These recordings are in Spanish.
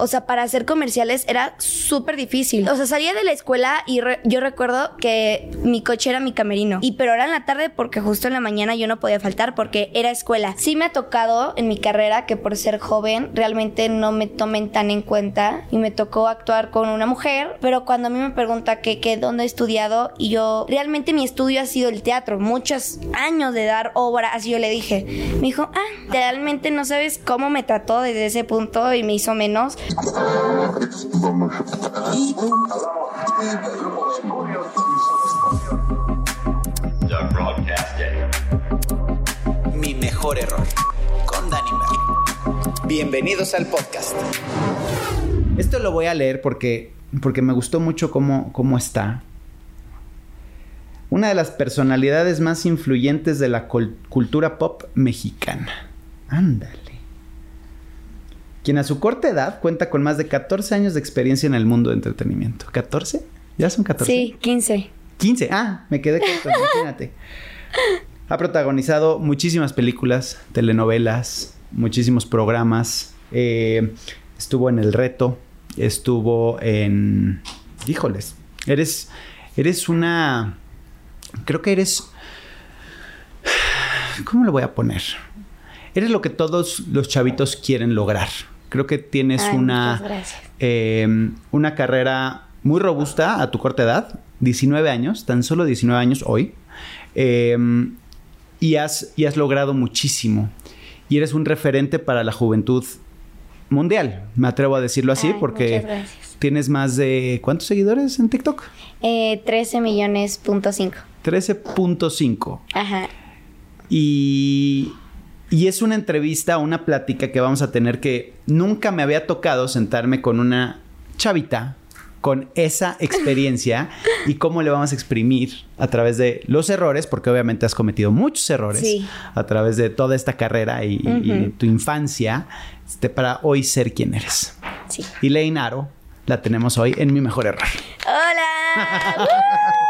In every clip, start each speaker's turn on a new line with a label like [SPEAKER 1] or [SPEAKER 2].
[SPEAKER 1] O sea, para hacer comerciales era súper difícil. O sea, salía de la escuela y yo recuerdo que mi coche era mi camerino. Y pero era en la tarde porque justo en la mañana yo no podía faltar porque era escuela. Sí me ha tocado en mi carrera que por ser joven realmente no me tomen tan en cuenta y me tocó actuar con una mujer, pero cuando a mí me pregunta que, que dónde he estudiado y yo realmente mi estudio ha sido el teatro, muchos años de dar obra, así yo le dije. Me dijo, "Ah, realmente no sabes cómo me trató desde ese punto y me hizo menos."
[SPEAKER 2] Mi mejor error con Dani Bienvenidos al podcast.
[SPEAKER 3] Esto lo voy a leer porque, porque me gustó mucho cómo, cómo está. Una de las personalidades más influyentes de la cultura pop mexicana. Ándale quien a su corta edad cuenta con más de 14 años de experiencia en el mundo de entretenimiento. ¿14? ¿Ya son 14?
[SPEAKER 1] Sí, 15.
[SPEAKER 3] 15, ah, me quedé corto, imagínate. Ha protagonizado muchísimas películas, telenovelas, muchísimos programas. Eh, estuvo en El Reto, estuvo en... Híjoles, eres, eres una... Creo que eres... ¿Cómo lo voy a poner? Eres lo que todos los chavitos quieren lograr. Creo que tienes una, em, una carrera muy robusta a tu corta edad, 19 años, tan solo 19 años hoy, em, y, has, y has logrado muchísimo. Y eres un referente para la juventud mundial, me atrevo a decirlo así, porque tienes más de... ¿Cuántos seguidores en TikTok?
[SPEAKER 1] Eh, 13 millones punto 5.
[SPEAKER 3] 13.5. Ajá. Y y es una entrevista, una plática que vamos a tener que nunca me había tocado sentarme con una chavita con esa experiencia y cómo le vamos a exprimir a través de los errores, porque obviamente has cometido muchos errores a través de toda esta carrera y, tu infancia, este, para hoy ser quien eres. Sí. Y Aro la tenemos hoy en mi mejor error.
[SPEAKER 1] ¡Hola!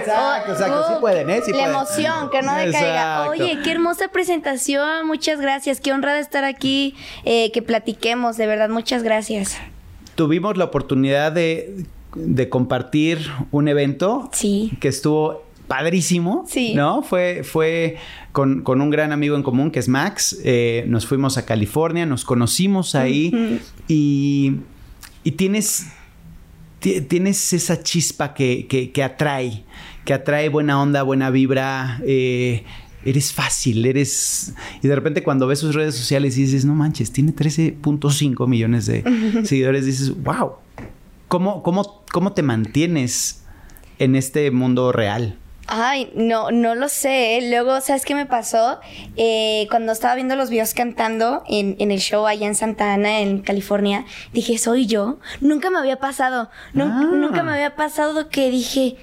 [SPEAKER 3] Exacto, exacto. sí pueden, ¿eh? Sí
[SPEAKER 1] la emoción, que no decaiga. Oye, qué hermosa presentación. Muchas gracias. Qué honrada estar aquí. Eh, que platiquemos, de verdad. Muchas gracias.
[SPEAKER 3] Tuvimos la oportunidad de, compartir un evento.
[SPEAKER 1] Sí.
[SPEAKER 3] Que estuvo padrísimo. Sí. ¿No? Fue, fue con, un gran amigo en común que es Max. Eh, nos fuimos a California, nos conocimos ahí y, y tienes tienes esa chispa que, que, atrae, que atrae buena onda, buena vibra. Eh, eres fácil, eres... Y de repente cuando ves sus redes sociales y dices, no manches, tiene 13.5 millones de seguidores, dices, wow, ¿cómo, cómo, cómo te mantienes en este mundo real?
[SPEAKER 1] Ay, no, no lo sé. Luego, ¿sabes qué me pasó? Eh, cuando estaba viendo los videos cantando en, en, el show allá en Santa Ana, en California, dije, ¿soy yo? Nunca me había pasado. Nunca me ah. había pasado que dije,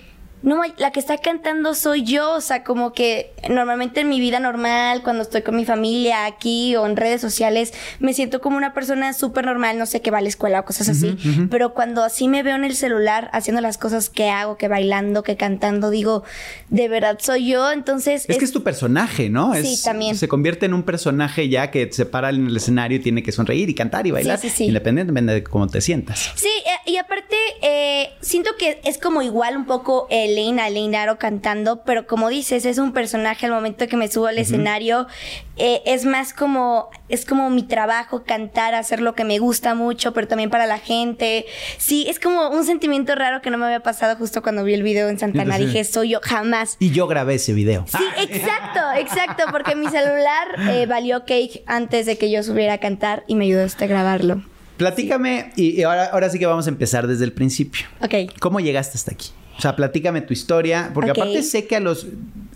[SPEAKER 1] no, la que está cantando soy yo, o sea, como que normalmente en mi vida normal, cuando estoy con mi familia aquí o en redes sociales, me siento como una persona súper normal, no sé, que va a la escuela o cosas así, pero cuando así me veo en el celular haciendo las cosas que hago, que bailando, que cantando, digo, de verdad soy yo, entonces...
[SPEAKER 3] Es, que es tu personaje, ¿no?
[SPEAKER 1] Sí, también.
[SPEAKER 3] Se convierte en un personaje ya que se para en el escenario y tiene que sonreír y cantar y bailar, sí, sí, independientemente de cómo te sientas.
[SPEAKER 1] Sí, eh, y aparte, eh, siento que es como igual un poco el Elena, Elena cantando, pero como dices, es un personaje al momento que me subo al escenario, eh, es más como, es como mi trabajo cantar, hacer lo que me gusta mucho, pero también para la gente. Sí, es como un sentimiento raro que no me había pasado justo cuando vi el video en Santana. Dije, soy yo, jamás.
[SPEAKER 3] Y yo grabé ese video.
[SPEAKER 1] Sí, exacto, exacto, porque mi celular eh, valió cake antes de que yo subiera a cantar y me ayudó a grabarlo.
[SPEAKER 3] Platícame, y, ahora, ahora sí que vamos a empezar desde el principio.
[SPEAKER 1] Ok.
[SPEAKER 3] ¿Cómo llegaste hasta aquí? O sea, platícame tu historia, porque aparte sé que a los...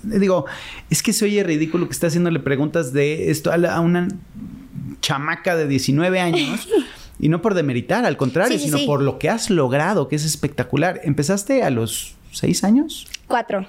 [SPEAKER 3] Digo, es que se oye ridículo que esté haciéndole preguntas de esto a, una chamaca de 19 años. Y no por demeritar, al contrario, sino por lo que has logrado, que es espectacular. ¿Empezaste a los seis años?
[SPEAKER 1] Cuatro.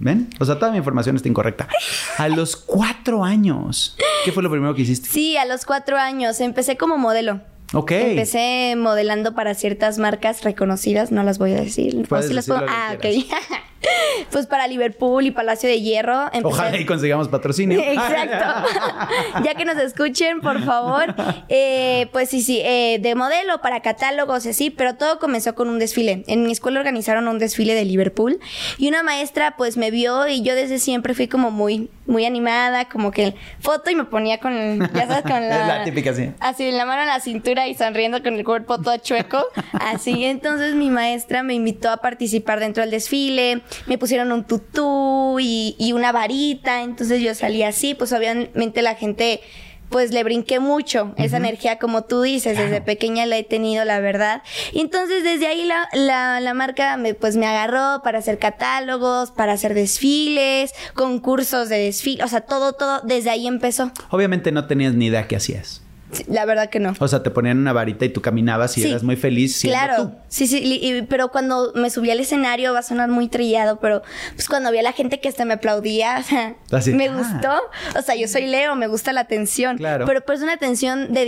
[SPEAKER 3] ¿Ven? O sea, toda mi información está incorrecta. A los cuatro años. ¿Qué fue lo primero que hiciste?
[SPEAKER 1] Sí, a los cuatro años. Empecé como modelo.
[SPEAKER 3] Ok.
[SPEAKER 1] Empecé modelando para ciertas marcas reconocidas, no las voy a decir.
[SPEAKER 3] ¿Puedes las puedo?
[SPEAKER 1] Ah, ok. pues para Liverpool y Palacio de Hierro.
[SPEAKER 3] Ojalá y consigamos patrocinio.
[SPEAKER 1] Exacto. ya que nos escuchen, por favor. Eh, pues sí, sí, eh, de modelo para catálogos así, pero todo comenzó con un desfile. En mi escuela organizaron un desfile de Liverpool y una maestra pues me vio y yo desde siempre fui como muy, muy animada, como que foto y me ponía con, ya sabes, con la...
[SPEAKER 3] la típica, sí.
[SPEAKER 1] Así, la mano en la cintura y sonriendo con el cuerpo todo chueco. Así, entonces mi maestra me invitó a participar dentro del desfile. Me pusieron un tutú y, y una varita, entonces yo salí así, pues obviamente la gente pues le brinqué mucho esa energía, como tú dices, desde pequeña la he tenido, la verdad. Y entonces desde ahí la, la, la, marca me, pues me agarró para hacer catálogos, para hacer desfiles, concursos de desfile, o sea, todo, todo, desde ahí empezó.
[SPEAKER 3] Obviamente no tenías ni idea qué hacías
[SPEAKER 1] la verdad que no.
[SPEAKER 3] O sea, te ponían una varita y tú caminabas y eras muy feliz.
[SPEAKER 1] claro. Sí, sí, pero cuando me subí al escenario va a sonar muy trillado, pero pues cuando vi a la gente que hasta me aplaudía, me ah. gustó. O sea, yo soy Leo, me gusta la atención. Claro. Pero pues una atención de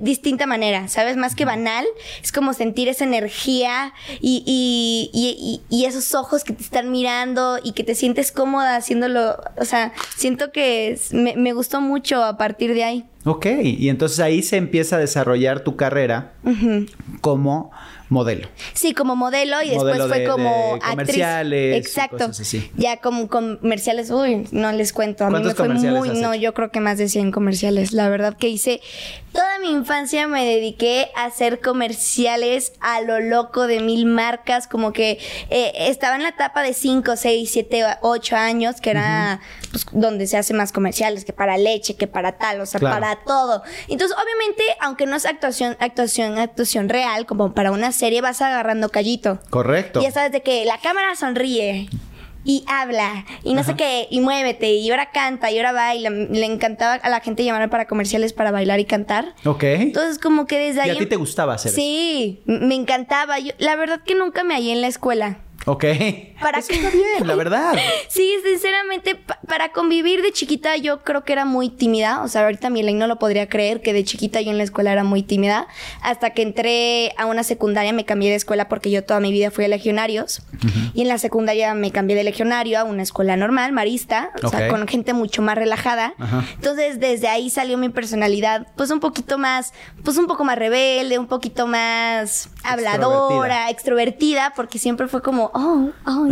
[SPEAKER 1] distinta manera, ¿sabes? Más que banal, es como sentir esa energía y, y, y, esos ojos que te están mirando y que te sientes cómoda haciéndolo. O sea, siento que me, me gustó mucho a partir de ahí.
[SPEAKER 3] Ok, y entonces ahí se empieza a desarrollar tu carrera como modelo.
[SPEAKER 1] Sí, como modelo y después fue como
[SPEAKER 3] actriz. Comerciales.
[SPEAKER 1] Exacto. Ya como comerciales, uy, no les cuento. A mí me fue muy, no, yo creo que más de 100 comerciales. La verdad que hice toda mi infancia me dediqué a hacer comerciales a lo loco de mil marcas, como que eh, estaba en la etapa de 5, 6, 7, 8 años, que era pues, donde se hace más comerciales, que para leche, que para tal, o sea, para todo. Entonces, obviamente, aunque no es actuación, actuación, actuación real, como para una serie, vas agarrando callito.
[SPEAKER 3] Correcto.
[SPEAKER 1] Y ya sabes de que la cámara sonríe y habla y no sé qué y muévete y ahora canta y ahora baila. Le encantaba a la gente llamarme para comerciales para bailar y cantar.
[SPEAKER 3] Ok.
[SPEAKER 1] Entonces como que desde ahí
[SPEAKER 3] y a ti te gustaba hacer
[SPEAKER 1] sí me encantaba. Yo, la verdad que nunca me hallé en la escuela
[SPEAKER 3] Ok. Para Eso está bien, la verdad.
[SPEAKER 1] sí, sinceramente, para convivir de chiquita yo creo que era muy tímida. O sea, ahorita mi ley no lo podría creer que de chiquita yo en la escuela era muy tímida. Hasta que entré a una secundaria me cambié de escuela porque yo toda mi vida fui a legionarios. Y en la secundaria me cambié de legionario a una escuela normal, marista. O sea, con gente mucho más relajada. Entonces, desde ahí salió mi personalidad, pues un poquito más, pues un poco más rebelde, un poquito más habladora, extrovertida porque siempre fue como oh, oh,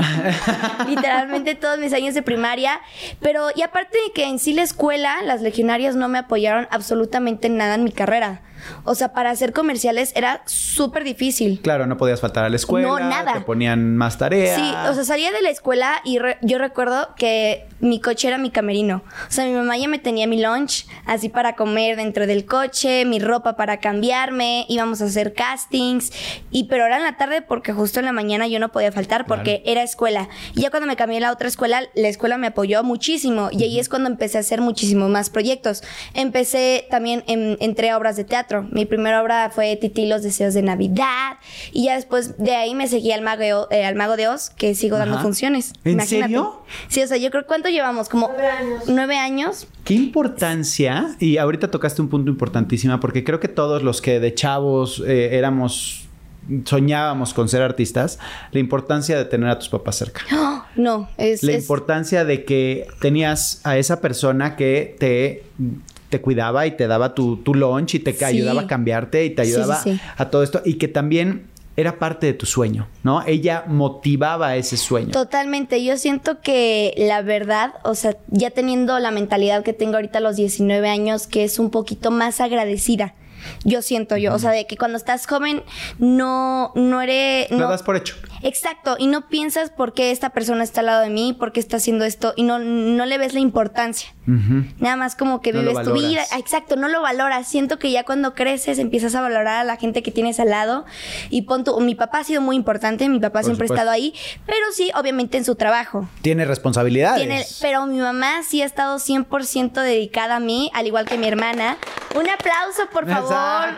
[SPEAKER 1] literalmente todos mis años de primaria. Pero, y aparte de que en sí la escuela, las legionarias no me apoyaron absolutamente nada en mi carrera. O sea, para hacer comerciales era súper difícil.
[SPEAKER 3] Claro, no podías faltar a la escuela. No, nada. Te ponían más tareas.
[SPEAKER 1] Sí, o sea, salía de la escuela y yo recuerdo que mi coche era mi camerino. O sea, mi mamá ya me tenía mi lunch así para comer dentro del coche, mi ropa para cambiarme, íbamos a hacer castings. Y pero era en la tarde porque justo en la mañana yo no podía faltar porque era escuela. Y ya cuando me cambié a la otra escuela, la escuela me apoyó muchísimo. Y ahí es cuando empecé a hacer muchísimos más proyectos. Empecé también, en, entré a obras de teatro mi primera obra fue Titi los deseos de Navidad. Y ya después de ahí me seguí al Mago, eh, al Mago de Oz, que sigo dando funciones.
[SPEAKER 3] ¿En serio?
[SPEAKER 1] Sí, o sea, yo creo, ¿cuánto llevamos? Como nueve años. Nueve años.
[SPEAKER 3] Qué importancia, y ahorita tocaste un punto importantísimo, porque creo que todos los que de chavos eh, éramos soñábamos con ser artistas, la importancia de tener a tus papás cerca.
[SPEAKER 1] no, es...
[SPEAKER 3] La importancia de que tenías a esa persona que te te cuidaba y te daba tu, tu lunch y te ayudaba a cambiarte y te ayudaba a todo esto y que también era parte de tu sueño, ¿no? Ella motivaba ese sueño.
[SPEAKER 1] Totalmente. Yo siento que la verdad, o sea, ya teniendo la mentalidad que tengo ahorita a los 19 años, que es un poquito más agradecida. Yo siento yo, o sea, de que cuando estás joven no no eres no
[SPEAKER 3] Lo das por hecho.
[SPEAKER 1] Exacto, y no piensas por qué esta persona está al lado de mí, por qué está haciendo esto y no no le ves la importancia. Nada más como que vives tu vida. Exacto, no lo valoras. Siento que ya cuando creces empiezas a valorar a la gente que tienes al lado. Y pon tu, mi papá ha sido muy importante, mi papá siempre ha estado ahí, pero sí, obviamente en su trabajo.
[SPEAKER 3] Tiene responsabilidades. Tiene,
[SPEAKER 1] pero mi mamá sí ha estado 100% dedicada a mí, al igual que mi hermana. Un aplauso, por favor.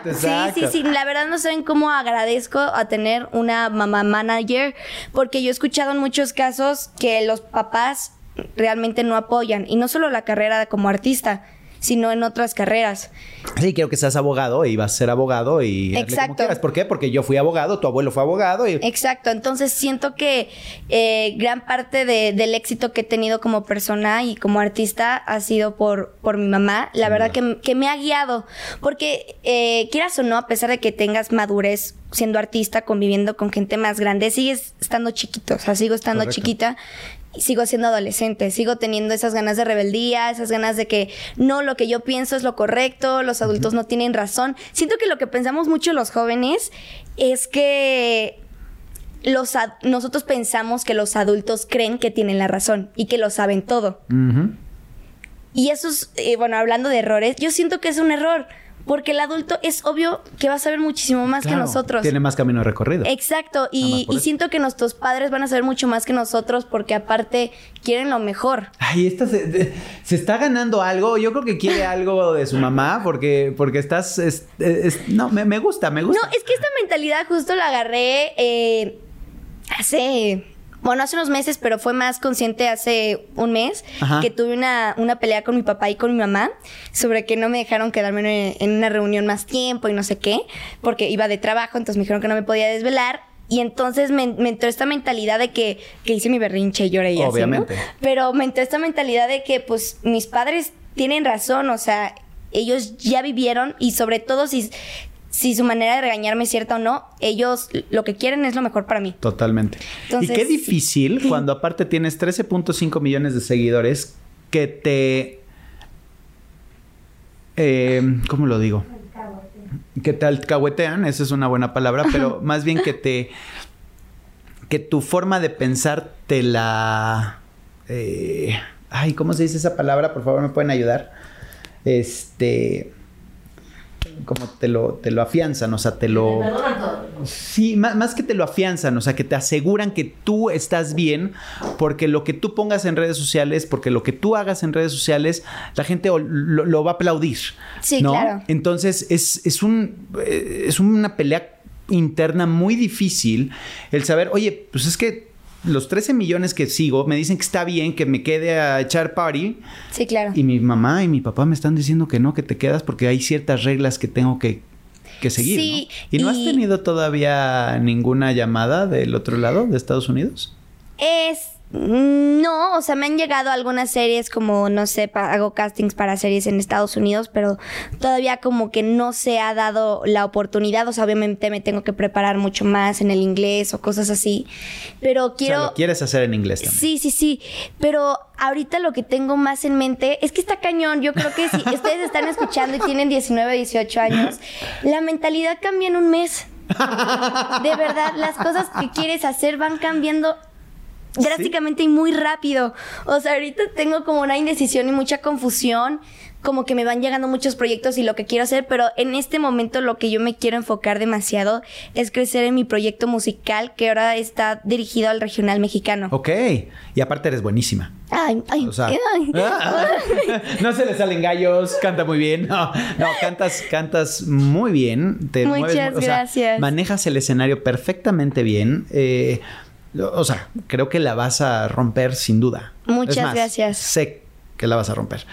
[SPEAKER 1] Exacto, Sí, sí, sí. La verdad no saben cómo agradezco a tener una mamá manager, porque yo he escuchado en muchos casos que los papás realmente no apoyan, y no solo la carrera como artista, sino en otras carreras.
[SPEAKER 3] Sí, quiero que seas abogado y vas a ser abogado y
[SPEAKER 1] Exacto.
[SPEAKER 3] ¿Por qué? Porque yo fui abogado, tu abuelo fue abogado y...
[SPEAKER 1] Exacto, entonces siento que eh, gran parte del éxito que he tenido como persona y como artista ha sido por, por mi mamá. La verdad que, me ha guiado, porque eh, quieras o no, a pesar de que tengas madurez siendo artista, conviviendo con gente más grande, sigues estando chiquito, o sea, sigo estando chiquita sigo siendo adolescente, sigo teniendo esas ganas de rebeldía, esas ganas de que no, lo que yo pienso es lo correcto, los adultos no tienen razón. Siento que lo que pensamos mucho los jóvenes es que los nosotros pensamos que los adultos creen que tienen la razón y que lo saben todo. Y eso es, eh, bueno, hablando de errores, yo siento que es un error. Porque el adulto es obvio que va a saber muchísimo más que nosotros.
[SPEAKER 3] Tiene más camino recorrido.
[SPEAKER 1] Exacto. Y, siento que nuestros padres van a saber mucho más que nosotros porque aparte quieren lo mejor.
[SPEAKER 3] Ay, esta se, está ganando algo. Yo creo que quiere algo de su mamá porque, porque estás... no, me, gusta, me gusta.
[SPEAKER 1] No, es que esta mentalidad justo la agarré eh, hace bueno, hace unos meses, pero fue más consciente hace un mes, que tuve una, una, pelea con mi papá y con mi mamá sobre que no me dejaron quedarme en, una reunión más tiempo y no sé qué, porque iba de trabajo, entonces me dijeron que no me podía desvelar. Y entonces me, entró esta mentalidad de que, que, hice mi berrinche y lloré y Obviamente. así, ¿no? Pero me entró esta mentalidad de que, pues, mis padres tienen razón, o sea, ellos ya vivieron y sobre todo si, si su manera de regañarme es cierta o no, ellos lo que quieren es lo mejor para mí.
[SPEAKER 3] Totalmente. y qué difícil cuando aparte tienes 13.5 millones de seguidores que te... Eh, ¿Cómo lo digo? Que te alcahuetean, esa es una buena palabra, pero más bien que te... que tu forma de pensar te la... Eh, ay, ¿cómo se dice esa palabra? Por favor, ¿me pueden ayudar? Este como te lo, te lo afianzan, o sea, te lo... Sí, más, que te lo afianzan, o sea, que te aseguran que tú estás bien, porque lo que tú pongas en redes sociales, porque lo que tú hagas en redes sociales, la gente lo, va a aplaudir. Sí, claro. Entonces, es, es, un, eh, es una pelea interna muy difícil el saber, oye, pues es que los 13 millones que sigo me dicen que está bien que me quede a echar party.
[SPEAKER 1] Sí, claro.
[SPEAKER 3] Y mi mamá y mi papá me están diciendo que no, que te quedas porque hay ciertas reglas que tengo que, seguir. Sí, ¿Y no has tenido todavía ninguna llamada del otro lado de Estados Unidos?
[SPEAKER 1] Es no, o sea, me han llegado algunas series como, no sé, hago castings para series en Estados Unidos, pero todavía como que no se ha dado la oportunidad, o sea, obviamente me tengo que preparar mucho más en el inglés o cosas así, pero quiero... O sea,
[SPEAKER 3] lo quieres hacer en inglés también.
[SPEAKER 1] Sí, sí, sí, pero ahorita lo que tengo más en mente es que está cañón, yo creo que si ustedes están escuchando y tienen 19, 18 años, la mentalidad cambia en un mes. De verdad, las cosas que quieres hacer van cambiando drásticamente y muy rápido. O sea, ahorita tengo como una indecisión y mucha confusión, como que me van llegando muchos proyectos y lo que quiero hacer, pero en este momento lo que yo me quiero enfocar demasiado es crecer en mi proyecto musical que ahora está dirigido al regional mexicano.
[SPEAKER 3] Ok, y aparte eres buenísima.
[SPEAKER 1] Ay, ay, o sea,
[SPEAKER 3] no se le salen gallos, canta muy bien. No, no cantas, cantas muy bien.
[SPEAKER 1] Te Muchas gracias.
[SPEAKER 3] manejas el escenario perfectamente bien. Eh, o sea, creo que la vas a romper sin duda.
[SPEAKER 1] Muchas gracias.
[SPEAKER 3] Sé que la vas a romper.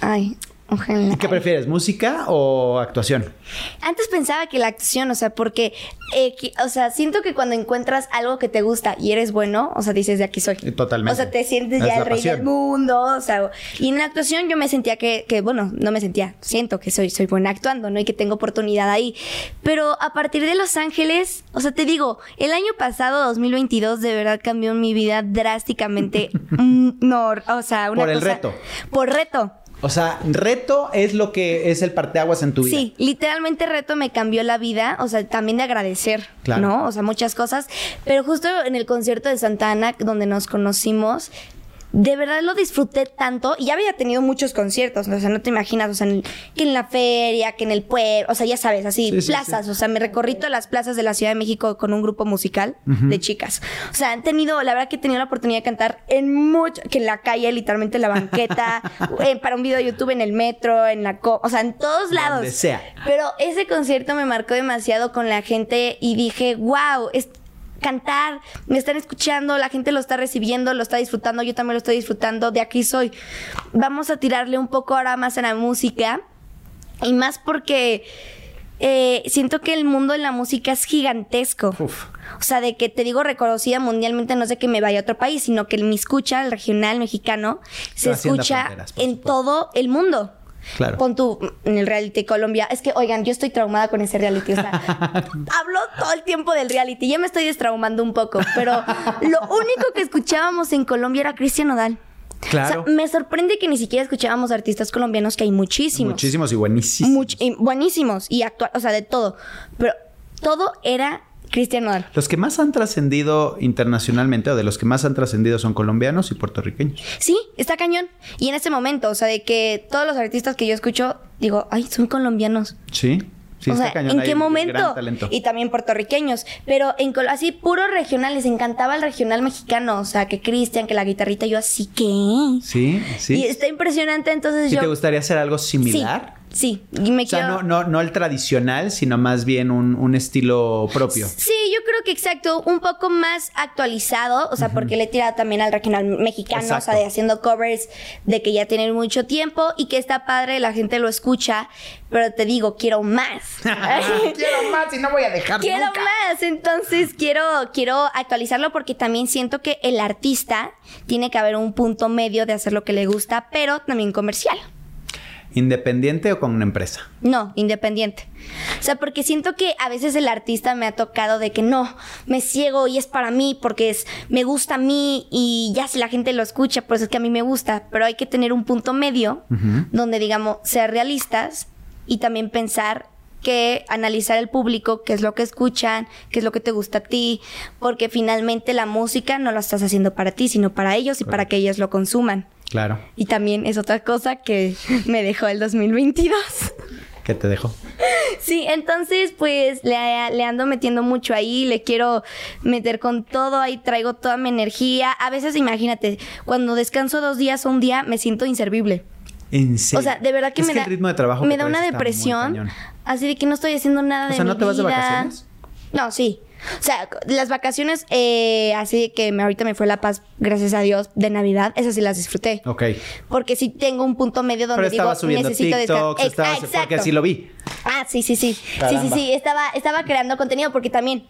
[SPEAKER 1] Ay,
[SPEAKER 3] ¿Y qué prefieres, música o actuación?
[SPEAKER 1] Antes pensaba que la actuación, o sea, porque, eh, o sea, siento que cuando encuentras algo que te gusta y eres bueno, o sea, dices de aquí soy.
[SPEAKER 3] Totalmente.
[SPEAKER 1] O sea, te sientes ya el rey del mundo, o sea, y en la actuación yo me sentía que, que, bueno, no me sentía, siento que soy, soy buena actuando, ¿no? Y que tengo oportunidad ahí. Pero a partir de Los Ángeles, o sea, te digo, el año pasado, 2022, de verdad cambió mi vida drásticamente. Mm, no, o sea, una
[SPEAKER 3] Por el reto.
[SPEAKER 1] Por reto.
[SPEAKER 3] O sea, reto es lo que es el parteaguas en tu vida.
[SPEAKER 1] Sí, literalmente reto me cambió la vida, o sea, también de agradecer, ¿no? O sea, muchas cosas. Pero justo en el concierto de Santa Ana, donde nos conocimos, de verdad lo disfruté tanto y ya había tenido muchos conciertos, o sea, no te imaginas, o sea, que en la feria, que en el pueblo, o sea, ya sabes, así, plazas, o sea, me recorrí todas las plazas de la Ciudad de México con un grupo musical de chicas. O sea, han tenido, la verdad que he tenido la oportunidad de cantar en mucho, que en la calle, literalmente en la banqueta, eh, para un video de YouTube en el metro, en la, o sea, en todos lados.
[SPEAKER 3] Donde sea.
[SPEAKER 1] Pero ese concierto me marcó demasiado con la gente y dije, wow, es cantar, me están escuchando, la gente lo está recibiendo, lo está disfrutando, yo también lo estoy disfrutando, de aquí soy. Vamos a tirarle un poco ahora más a la música y más porque eh, siento que el mundo de la música es gigantesco. O sea, de que te digo reconocida mundialmente, no sé que me vaya a otro país, sino que mi escucha, el regional mexicano, se escucha en todo el mundo.
[SPEAKER 3] Claro.
[SPEAKER 1] Pon tú en el reality Colombia. Es que, oigan, yo estoy traumada con ese reality. O sea, hablo todo el tiempo del reality. Ya me estoy destraumando un poco. Pero lo único que escuchábamos en Colombia era Cristian Nodal.
[SPEAKER 3] Claro.
[SPEAKER 1] O sea, me sorprende que ni siquiera escuchábamos artistas colombianos, que hay muchísimos.
[SPEAKER 3] Muchísimos y buenísimos.
[SPEAKER 1] y buenísimos y actual, o sea, de todo. Pero todo era Cristian Nodal.
[SPEAKER 3] Los que más han trascendido internacionalmente o de los que más han trascendido son colombianos y puertorriqueños.
[SPEAKER 1] Sí, está cañón. Y en ese momento, o sea, de que todos los artistas que yo escucho, digo, ay, son colombianos.
[SPEAKER 3] Sí. Sí,
[SPEAKER 1] o
[SPEAKER 3] está
[SPEAKER 1] sea,
[SPEAKER 3] cañón.
[SPEAKER 1] ¿en qué momento? Y también puertorriqueños. Pero en así, puro regional, les encantaba el regional mexicano. O sea, que Cristian, que la guitarrita, yo así que.
[SPEAKER 3] Sí, sí.
[SPEAKER 1] Y está impresionante, entonces
[SPEAKER 3] ¿Y
[SPEAKER 1] yo.
[SPEAKER 3] te gustaría hacer algo similar?
[SPEAKER 1] Sí, y me
[SPEAKER 3] o sea, no, no, no el tradicional, sino más bien un, estilo propio.
[SPEAKER 1] Sí, yo creo que exacto, un poco más actualizado, o sea, porque le he tirado también al regional mexicano, o sea, de haciendo covers de que ya tienen mucho tiempo y que está padre, la gente lo escucha, pero te digo, quiero más.
[SPEAKER 3] quiero más y no voy a dejar
[SPEAKER 1] Quiero más, entonces quiero, quiero actualizarlo porque también siento que el artista tiene que haber un punto medio de hacer lo que le gusta, pero también comercial.
[SPEAKER 3] ¿Independiente o con una empresa?
[SPEAKER 1] No, independiente. O sea, porque siento que a veces el artista me ha tocado de que no, me ciego y es para mí porque es, me gusta a mí y ya si la gente lo escucha, pues es que a mí me gusta, pero hay que tener un punto medio donde digamos, ser realistas y también pensar que analizar el público, qué es lo que escuchan, qué es lo que te gusta a ti, porque finalmente la música no la estás haciendo para ti, sino para ellos y para que ellos lo consuman.
[SPEAKER 3] Claro.
[SPEAKER 1] Y también es otra cosa que me dejó el 2022.
[SPEAKER 3] ¿Qué te dejó?
[SPEAKER 1] Sí, entonces pues le, ando metiendo mucho ahí, le quiero meter con todo, ahí traigo toda mi energía. A veces imagínate, cuando descanso dos días o un día me siento inservible.
[SPEAKER 3] ¿En serio?
[SPEAKER 1] O sea, de verdad que me da,
[SPEAKER 3] el ritmo de trabajo
[SPEAKER 1] me da una depresión, así de que no estoy haciendo nada de
[SPEAKER 3] O sea, ¿no te vas de vacaciones?
[SPEAKER 1] No, sí. O sea, las vacaciones, eh, así que ahorita me fue La Paz, gracias a Dios, de Navidad, esas sí las disfruté.
[SPEAKER 3] Ok.
[SPEAKER 1] Porque sí tengo un punto medio donde
[SPEAKER 3] Pero
[SPEAKER 1] digo,
[SPEAKER 3] subiendo
[SPEAKER 1] necesito
[SPEAKER 3] TikToks, estabas, porque así lo vi.
[SPEAKER 1] Ah, sí, sí, sí. Sí, sí, sí. Estaba, estaba creando contenido porque también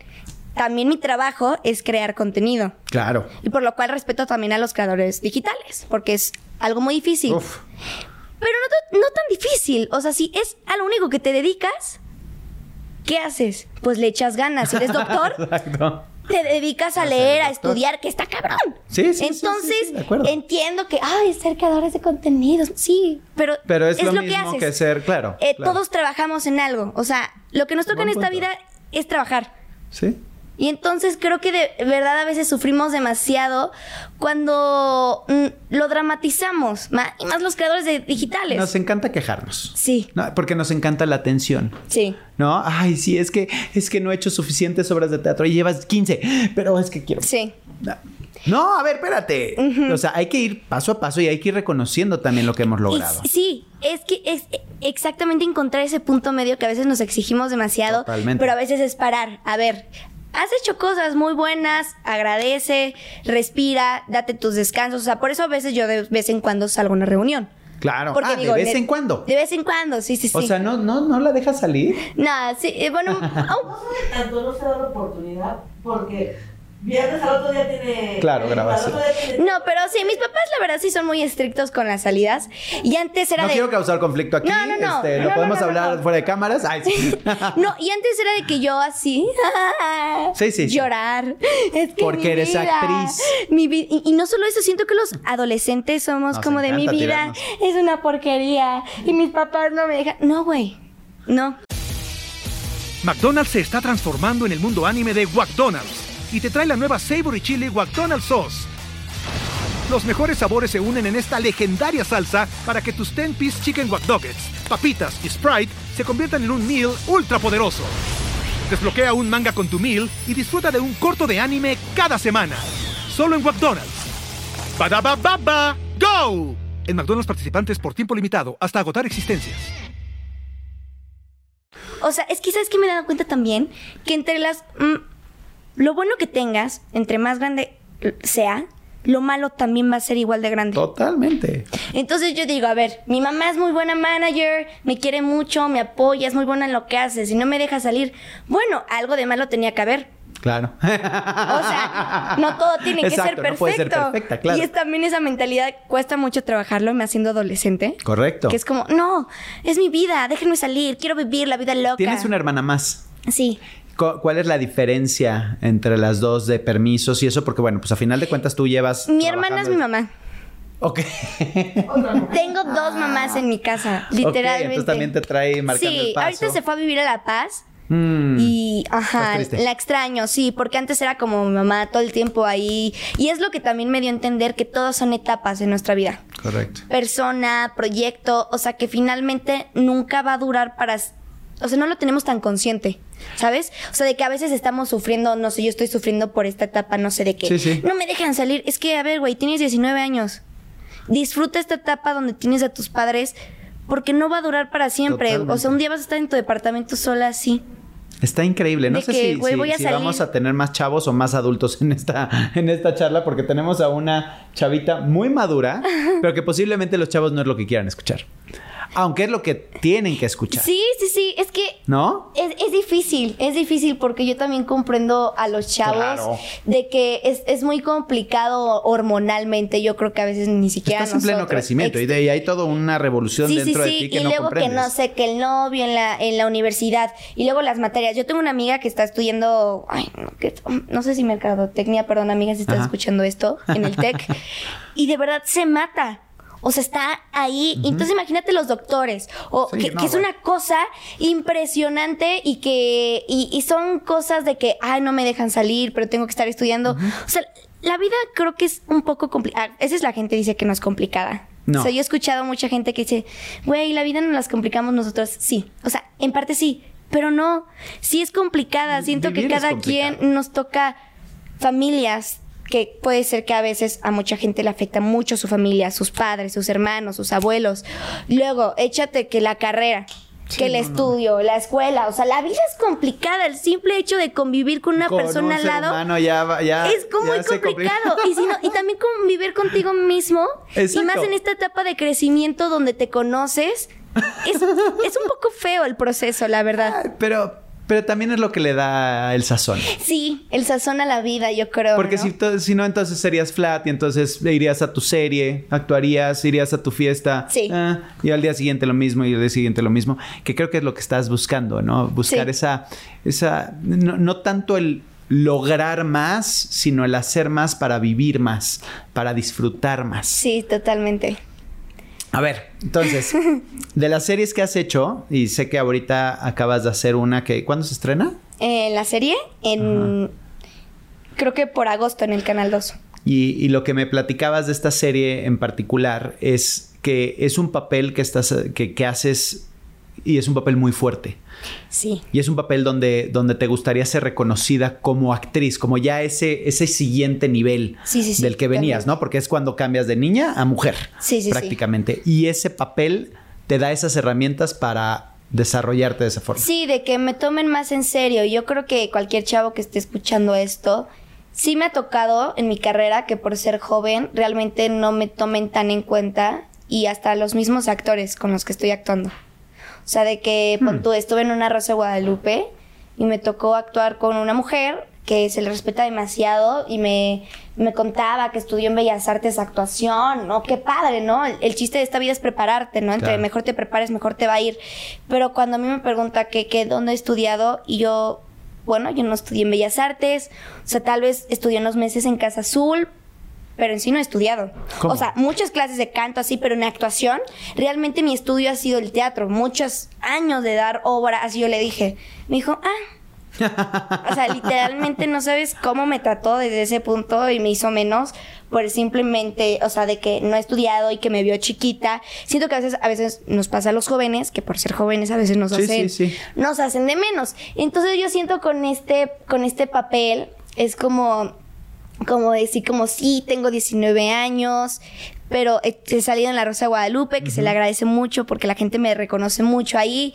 [SPEAKER 1] también mi trabajo es crear contenido.
[SPEAKER 3] Claro.
[SPEAKER 1] Y por lo cual respeto también a los creadores digitales, porque es algo muy difícil. Uf. Pero no, no tan difícil. O sea, si es a lo único que te dedicas, ¿qué haces? Pues le echas ganas. Si eres doctor, Exacto. te dedicas a leer, a estudiar, que está cabrón.
[SPEAKER 3] Sí, sí.
[SPEAKER 1] Entonces, entiendo que, ay, ser creadores de contenidos. Sí, pero,
[SPEAKER 3] pero es, lo, mismo que, ser, claro,
[SPEAKER 1] eh, Todos trabajamos en algo. O sea, lo que nos toca en esta vida es trabajar.
[SPEAKER 3] Sí.
[SPEAKER 1] Y entonces creo que de verdad a veces sufrimos demasiado cuando mm, lo dramatizamos, y más los creadores de digitales.
[SPEAKER 3] Nos encanta quejarnos.
[SPEAKER 1] Sí.
[SPEAKER 3] porque nos encanta la atención.
[SPEAKER 1] Sí.
[SPEAKER 3] ¿No? Ay, sí, es que es que no he hecho suficientes obras de teatro y llevas 15, pero es que quiero.
[SPEAKER 1] Sí.
[SPEAKER 3] No, a ver, espérate. O sea, hay que ir paso a paso y hay que ir reconociendo también lo que hemos logrado.
[SPEAKER 1] sí, es que es exactamente encontrar ese punto medio que a veces nos exigimos demasiado,
[SPEAKER 3] Totalmente.
[SPEAKER 1] pero a veces es parar. A ver, has hecho cosas muy buenas, agradece, respira, date tus descansos. O sea, por eso a veces yo de vez en cuando salgo a una reunión.
[SPEAKER 3] Claro, Porque, ah, de vez en cuando.
[SPEAKER 1] De vez en cuando, sí, sí, sí.
[SPEAKER 3] O sea, ¿no, no, no la dejas salir?
[SPEAKER 1] No, sí, eh, bueno...
[SPEAKER 4] oh. Tanto no se da la oportunidad porque Viernes al otro día tiene.
[SPEAKER 3] Claro, grabación.
[SPEAKER 1] No, pero sí, mis papás, la verdad, sí son muy estrictos con las salidas. Y antes era
[SPEAKER 3] no
[SPEAKER 1] de.
[SPEAKER 3] No quiero causar conflicto aquí. No, no, no. Este, ¿Lo podemos hablar fuera de cámaras? Ay, sí.
[SPEAKER 1] no, y antes era de que yo así.
[SPEAKER 3] sí, sí,
[SPEAKER 1] Llorar. Es que
[SPEAKER 3] Porque eres actriz.
[SPEAKER 1] Mi y, y, no solo eso, siento que los adolescentes somos como de mi vida. Es una porquería. Y mis papás no me dejan. No, güey. No.
[SPEAKER 5] McDonald's se está transformando en el mundo anime de McDonald's y te trae la nueva Savory Chili McDonald's Sauce. Los mejores sabores se unen en esta legendaria salsa para que tus 10-piece chicken wack papitas y Sprite se conviertan en un meal ultra poderoso. Desbloquea un manga con tu meal y disfruta de un corto de anime cada semana. Solo en McDonald's. baba ¡Go! En McDonald's participantes por tiempo limitado hasta agotar existencias.
[SPEAKER 1] O sea, es que sabes que me he dado cuenta también que entre las. Mm, lo bueno que tengas, entre más grande sea, lo malo también va a ser igual de grande.
[SPEAKER 3] Totalmente.
[SPEAKER 1] Entonces yo digo, a ver, mi mamá es muy buena manager, me quiere mucho, me apoya, es muy buena en lo que hace, si no me deja salir, bueno, algo de malo tenía que haber.
[SPEAKER 3] Claro.
[SPEAKER 1] O sea, no todo tiene que ser perfecto. No puede ser perfecta, claro. Y es también esa mentalidad, cuesta mucho trabajarlo, me haciendo adolescente.
[SPEAKER 3] Correcto.
[SPEAKER 1] Que es como, no, es mi vida, déjenme salir, quiero vivir la vida loca.
[SPEAKER 3] Tienes una hermana más.
[SPEAKER 1] Sí.
[SPEAKER 3] ¿Cuál es la diferencia entre las dos de permisos y eso? Porque, bueno, pues a final de cuentas tú llevas.
[SPEAKER 1] Mi hermana es mi mamá.
[SPEAKER 3] Ok.
[SPEAKER 1] Tengo dos mamás en mi casa, literalmente. Okay,
[SPEAKER 3] entonces también te trae marcando
[SPEAKER 1] sí,
[SPEAKER 3] el paso.
[SPEAKER 1] ahorita se fue a vivir a La Paz. Mm. y, ajá, la extraño, sí, porque antes era como mi mamá todo el tiempo ahí. Y es lo que también me dio a entender que todas son etapas en nuestra vida.
[SPEAKER 3] Correcto.
[SPEAKER 1] Persona, proyecto, o sea que finalmente nunca va a durar para o sea, no lo tenemos tan consciente, ¿sabes? O sea, de que a veces estamos sufriendo, no sé, yo estoy sufriendo por esta etapa, no sé de qué.
[SPEAKER 3] Sí, sí.
[SPEAKER 1] No me dejan salir. Es que, a ver, güey, tienes 19 años. Disfruta esta etapa donde tienes a tus padres porque no va a durar para siempre. O sea, un día vas a estar en tu departamento sola así.
[SPEAKER 3] Está increíble. No sé si, vamos a tener más chavos o más adultos en esta, en esta charla, porque tenemos a una chavita muy madura, pero que posiblemente los chavos no es lo que quieran escuchar. Aunque es lo que tienen que escuchar.
[SPEAKER 1] Sí, sí, sí. Es que.
[SPEAKER 3] ¿No?
[SPEAKER 1] Es, difícil. Es difícil porque yo también comprendo a los chavos de que es, muy complicado hormonalmente. Yo creo que a veces ni siquiera.
[SPEAKER 3] Estás en pleno crecimiento y de ahí hay toda una revolución dentro de ti que
[SPEAKER 1] y luego que no sé, que el novio en la, en la universidad y luego las materias. Yo tengo una amiga que está estudiando. Ay, no, que, no sé si mercadotecnia, perdón, amiga, si estás escuchando esto en el TEC. y de verdad se mata o sea, está ahí. Entonces imagínate los doctores. O que, es una cosa impresionante y que. Y, son cosas de que, ay, no me dejan salir, pero tengo que estar estudiando. O sea, la vida creo que es un poco complicada. Esa es la gente dice que no es complicada. No. O sea, yo he escuchado mucha gente que dice, güey, la vida no las complicamos nosotros. Sí. O sea, en parte sí. Pero no. Sí es complicada. Siento que cada quien nos toca familias, que puede ser que a veces a mucha gente le afecta mucho su familia, sus padres, sus hermanos, sus abuelos. Luego, échate que la carrera, que el estudio, la escuela, o sea, la vida es complicada. El simple hecho de convivir con una persona al lado
[SPEAKER 3] ya,
[SPEAKER 1] es como muy complicado. Y, también convivir contigo mismo, y más en esta etapa de crecimiento donde te conoces, es, es un poco feo el proceso, la verdad.
[SPEAKER 3] Pero pero también es lo que le da el sazón.
[SPEAKER 1] Sí, el sazón a la vida, yo creo.
[SPEAKER 3] Porque Si, si no, entonces serías flat y entonces irías a tu serie, actuarías, irías a tu fiesta.
[SPEAKER 1] Sí.
[SPEAKER 3] Ah, y al día siguiente lo mismo y al día siguiente lo mismo. Que creo que es lo que estás buscando, ¿no? Buscar esa, esa, no, no tanto el lograr más, sino el hacer más para vivir más, para disfrutar más.
[SPEAKER 1] Sí, totalmente.
[SPEAKER 3] A ver, entonces, de las series que has hecho, y sé que ahorita acabas de hacer una que. ¿Cuándo se estrena?
[SPEAKER 1] Eh, la serie, en. Creo que por agosto en el Canal 2.
[SPEAKER 3] Y, lo que me platicabas de esta serie en particular es que es un papel que estás. que, que haces. Y es un papel muy fuerte.
[SPEAKER 1] Sí.
[SPEAKER 3] Y es un papel donde, donde te gustaría ser reconocida como actriz, como ya ese, ese siguiente nivel del que venías, ¿no? Porque es cuando cambias de niña a mujer. prácticamente. Y ese papel te da esas herramientas para desarrollarte de esa forma.
[SPEAKER 1] Sí, de que me tomen más en serio. Yo creo que cualquier chavo que esté escuchando esto, sí me ha tocado en mi carrera que por ser joven realmente no me tomen tan en cuenta y hasta los mismos actores con los que estoy actuando. O sea, de que hmm. tú, estuve en una Rosa de Guadalupe y me tocó actuar con una mujer que se le respeta demasiado y me, me contaba que estudió en Bellas Artes actuación, ¿no? Qué padre, ¿no? El, chiste de esta vida es prepararte, ¿no? Entre mejor te prepares, mejor te va a ir. Pero cuando a mí me pregunta que, que dónde he estudiado y yo, bueno, yo no estudié en Bellas Artes, o sea, tal vez estudié unos meses en Casa Azul, pero en sí no he estudiado. O sea, muchas clases de canto así, pero en actuación, realmente mi estudio ha sido el teatro, muchos años de dar obra, así yo le dije. Me dijo, ah, o sea, literalmente no sabes cómo me trató desde ese punto y me hizo menos por simplemente, o sea, de que no he estudiado y que me vio chiquita. Siento que a veces, a veces nos pasa a los jóvenes, que por ser jóvenes a veces nos hacen, nos hacen de menos. Entonces yo siento con este, con este papel es como como decir, como sí, tengo 19 años, pero he salido en La Rosa de Guadalupe, que se le agradece mucho porque la gente me reconoce mucho ahí,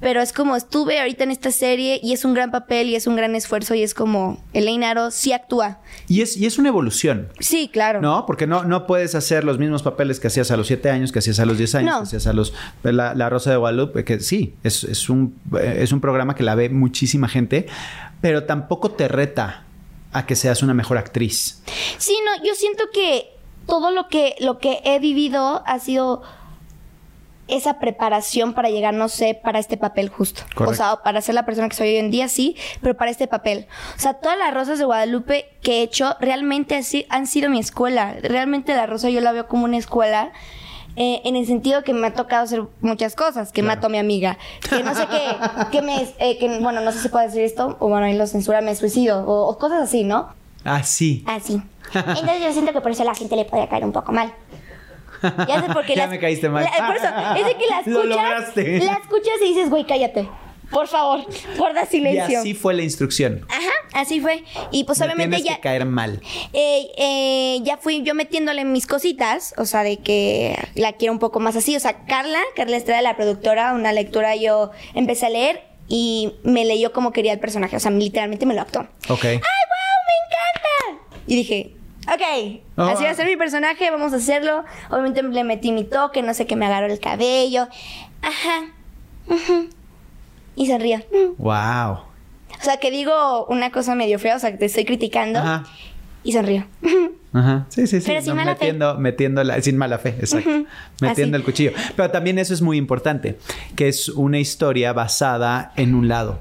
[SPEAKER 1] pero es como estuve ahorita en esta serie y es un gran papel y es un gran esfuerzo y es como Elaine Aro sí actúa.
[SPEAKER 3] Y es, y es una evolución.
[SPEAKER 1] Sí, claro.
[SPEAKER 3] No, porque no, no puedes hacer los mismos papeles que hacías a los 7 años, que hacías a los 10 años, que hacías a los... La, Rosa de Guadalupe, que sí, es, es, un, es un programa que la ve muchísima gente, pero tampoco te reta a que seas una mejor actriz.
[SPEAKER 1] Sí, no, yo siento que todo lo que, lo que he vivido ha sido esa preparación para llegar, no sé, para este papel justo. O sea, para ser la persona que soy hoy en día, sí, pero para este papel. O sea, todas las rosas de Guadalupe que he hecho realmente han sido mi escuela. Realmente la rosa yo la veo como una escuela. Eh, en el sentido que me ha tocado hacer muchas cosas, que mato a mi amiga, que no sé qué, que me, eh, que, bueno, no sé si puedo decir esto, o bueno, ahí lo censura, me suicido, o, o cosas así, ¿no?
[SPEAKER 3] Así.
[SPEAKER 1] Así. Entonces yo siento que por eso a la gente le puede caer un poco mal.
[SPEAKER 3] Ya sé por qué. ya me caíste mal.
[SPEAKER 1] por eso, es de que la escuchas. La escuchas y dices, güey, cállate. Por favor, guarda silencio.
[SPEAKER 3] Y así fue la instrucción.
[SPEAKER 1] Ajá, así fue. Y pues obviamente ya.
[SPEAKER 3] Que caer mal.
[SPEAKER 1] Eh, eh, ya fui yo metiéndole mis cositas, o sea, de que la quiero un poco más así. O sea, Carla, Carla Estrada, la productora, una lectura yo empecé a leer y me leyó como quería el personaje. O sea, literalmente me lo actuó.
[SPEAKER 3] Ok.
[SPEAKER 1] ¡Ay, y dije, ok, oh, así va a ser mi personaje, vamos a hacerlo. Obviamente le metí mi toque, no sé qué, me agarró el cabello. Ajá. Y se.
[SPEAKER 3] Wow.
[SPEAKER 1] O sea, que digo una cosa medio fea, o sea, que te estoy criticando. Ajá. Y sonrío.
[SPEAKER 3] Ajá. Sí, sí, sí. Pero sin mala metiendo, fe. Metiendo la, sin mala fe, exacto. Metiendo el cuchillo. Pero también eso es muy importante, que es una historia basada en un lado.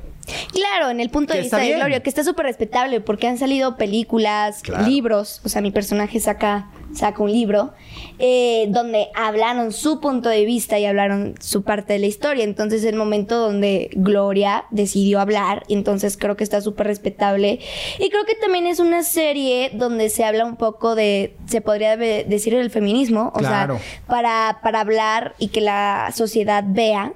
[SPEAKER 1] Claro, en el punto de vista de Gloria, que está súper respetable porque han salido películas, libros, o sea, mi personaje saca, saca un libro, eh, donde hablaron su punto de vista y hablaron su parte de la historia. Entonces, es el momento donde Gloria decidió hablar, entonces creo que está súper respetable. Y creo que también es una serie donde se habla un poco de, se podría decir, el feminismo, o sea, para, para hablar y que la sociedad vea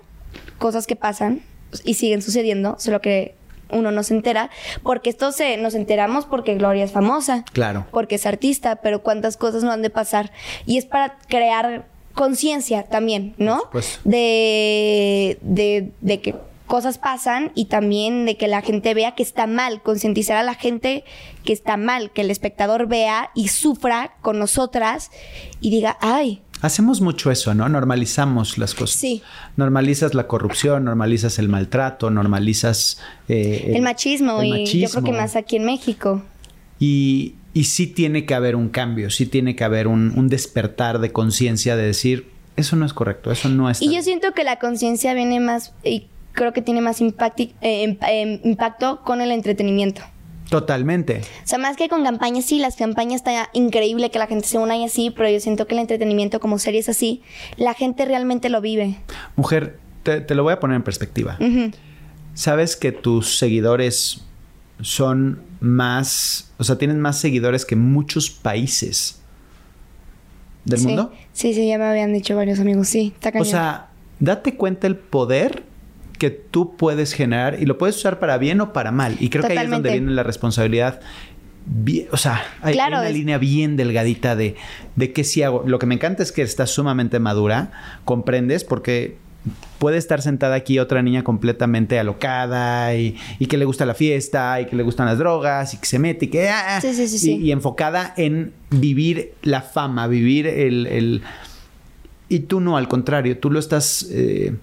[SPEAKER 1] cosas que pasan y siguen sucediendo, solo que uno no se entera, porque esto se nos enteramos porque Gloria es famosa,
[SPEAKER 3] claro,
[SPEAKER 1] porque es artista, pero cuántas cosas no han de pasar. Y es para crear conciencia también, ¿no? De, de, de que cosas pasan y también de que la gente vea que está mal, concientizar a la gente que está mal, que el espectador vea y sufra con nosotras y diga, ay,
[SPEAKER 3] Hacemos mucho eso, ¿no? Normalizamos las cosas.
[SPEAKER 1] Sí.
[SPEAKER 3] Normalizas la corrupción, normalizas el maltrato, normalizas...
[SPEAKER 1] Eh, el, machismo, y yo creo que más aquí en México.
[SPEAKER 3] Y, y sí tiene que haber un cambio, sí tiene que haber un, despertar de conciencia de decir, eso no es correcto, eso no es...
[SPEAKER 1] Y yo siento que la conciencia viene más, y creo que tiene más eh, em, impacto con el entretenimiento.
[SPEAKER 3] Totalmente.
[SPEAKER 1] O sea, más que con campañas, sí, las campañas está increíble que la gente se una y así, pero yo siento que el entretenimiento como series así, la gente realmente lo vive.
[SPEAKER 3] Mujer, te, lo voy a poner en perspectiva. ¿Sabes que tus seguidores son más, o sea, tienen más seguidores que muchos países del mundo?
[SPEAKER 1] Sí, sí, ya me habían dicho varios amigos, sí, está cañón.
[SPEAKER 3] O sea, date cuenta el poder que tú puedes generar y lo puedes usar para bien o para mal. Y creo que ahí es donde viene la responsabilidad. o sea, hay, una línea bien delgadita de, de qué sí hago. Lo que me encanta es que estás sumamente madura, comprendes, porque puede estar sentada aquí otra niña completamente alocada y, que le gusta la fiesta y que le gustan las drogas y que se mete y que...
[SPEAKER 1] Ah, sí, sí, sí,
[SPEAKER 3] y, enfocada en vivir la fama, vivir el... Y tú no, al contrario, tú lo estás... Eh,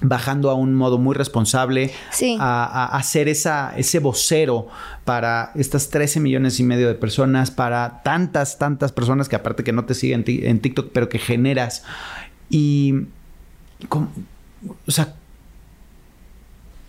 [SPEAKER 3] bajando a un modo muy responsable, a, a, ser esa, ese vocero para estas 13 millones y medio de personas, para tantas, tantas personas que aparte que no te siguen en TikTok, pero que generas. Y, o sea,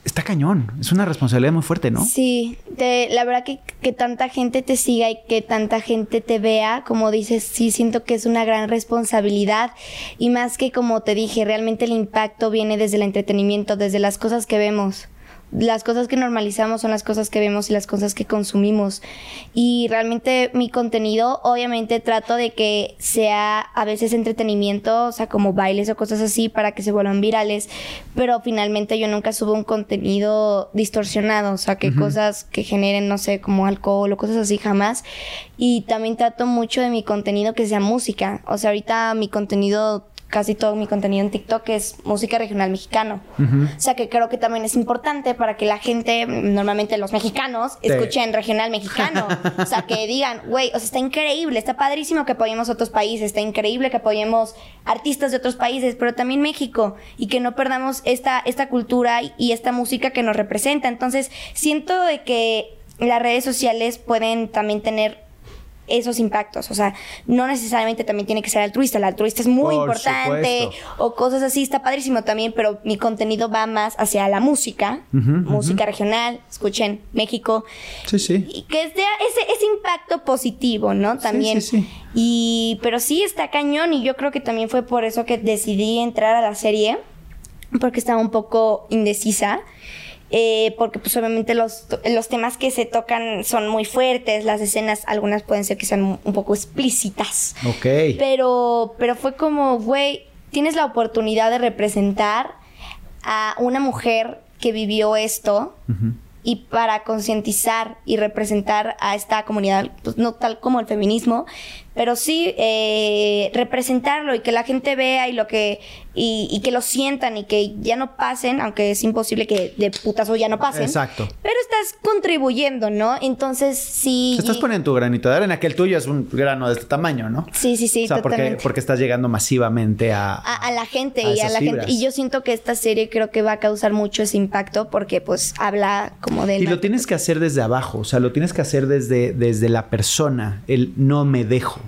[SPEAKER 3] está cañón. Es una responsabilidad muy fuerte, ¿no?
[SPEAKER 1] Sí, la verdad que, que, tanta gente te siga y que tanta gente te vea, como dices, sí siento que es una gran responsabilidad. Y más que como te dije, realmente el impacto viene desde el entretenimiento, desde las cosas que vemos. Las cosas que normalizamos son las cosas que vemos y las cosas que consumimos. Y realmente mi contenido, obviamente trato de que sea a veces entretenimiento, o sea, como bailes o cosas así para que se vuelvan virales, pero finalmente yo nunca subo un contenido distorsionado, o sea, que cosas que generen, no sé, como alcohol o cosas así jamás. Y también trato mucho de mi contenido que sea música, o sea, ahorita mi contenido casi todo mi contenido en TikTok es música regional mexicano. O sea que creo que también es importante para que la gente, normalmente los mexicanos, escuchen regional mexicano. o sea, que digan, güey, o sea, está increíble, está padrísimo que apoyemos otros países, está increíble que apoyemos artistas de otros países, pero también México y que no perdamos esta, esta cultura y esta música que nos representa. Entonces, siento de que las redes sociales pueden también tener esos impactos. O sea, no necesariamente también tiene que ser altruista. El altruista es muy importante o cosas así, está padrísimo también, pero mi contenido va más hacia la música, música regional, escuchen, México.
[SPEAKER 3] Sí, sí.
[SPEAKER 1] Y que es de ese, ese impacto positivo, ¿no? También. Sí, sí, Y, pero sí está cañón y yo creo que también fue por eso que decidí entrar a la serie, porque estaba un poco indecisa. Eh, porque pues obviamente los, los temas que se tocan son muy fuertes, las escenas, algunas pueden ser que sean un poco explícitas.
[SPEAKER 3] Ok.
[SPEAKER 1] Pero, pero fue como, güey, tienes la oportunidad de representar a una mujer que vivió esto y para concientizar y representar a esta comunidad, pues no tal como el feminismo, pero sí eh, representarlo y que la gente vea y lo que y, que lo sientan y que ya no pasen, aunque es imposible que de putazo ya no pasen.
[SPEAKER 3] Exacto.
[SPEAKER 1] Pero estás contribuyendo, ¿no? Entonces sí.
[SPEAKER 3] Estás poniendo tu granito de arena, que el tuyo es un grano de este tamaño, ¿no?
[SPEAKER 1] Sí, sí, sí.
[SPEAKER 3] O sea, porque, porque estás llegando masivamente a,
[SPEAKER 1] a, la gente y a la gente. Y yo siento que esta serie creo que va a causar mucho ese impacto porque pues habla como de.
[SPEAKER 3] Y lo tienes que hacer desde abajo, o sea, lo tienes que hacer desde, desde la persona, el no me dejo.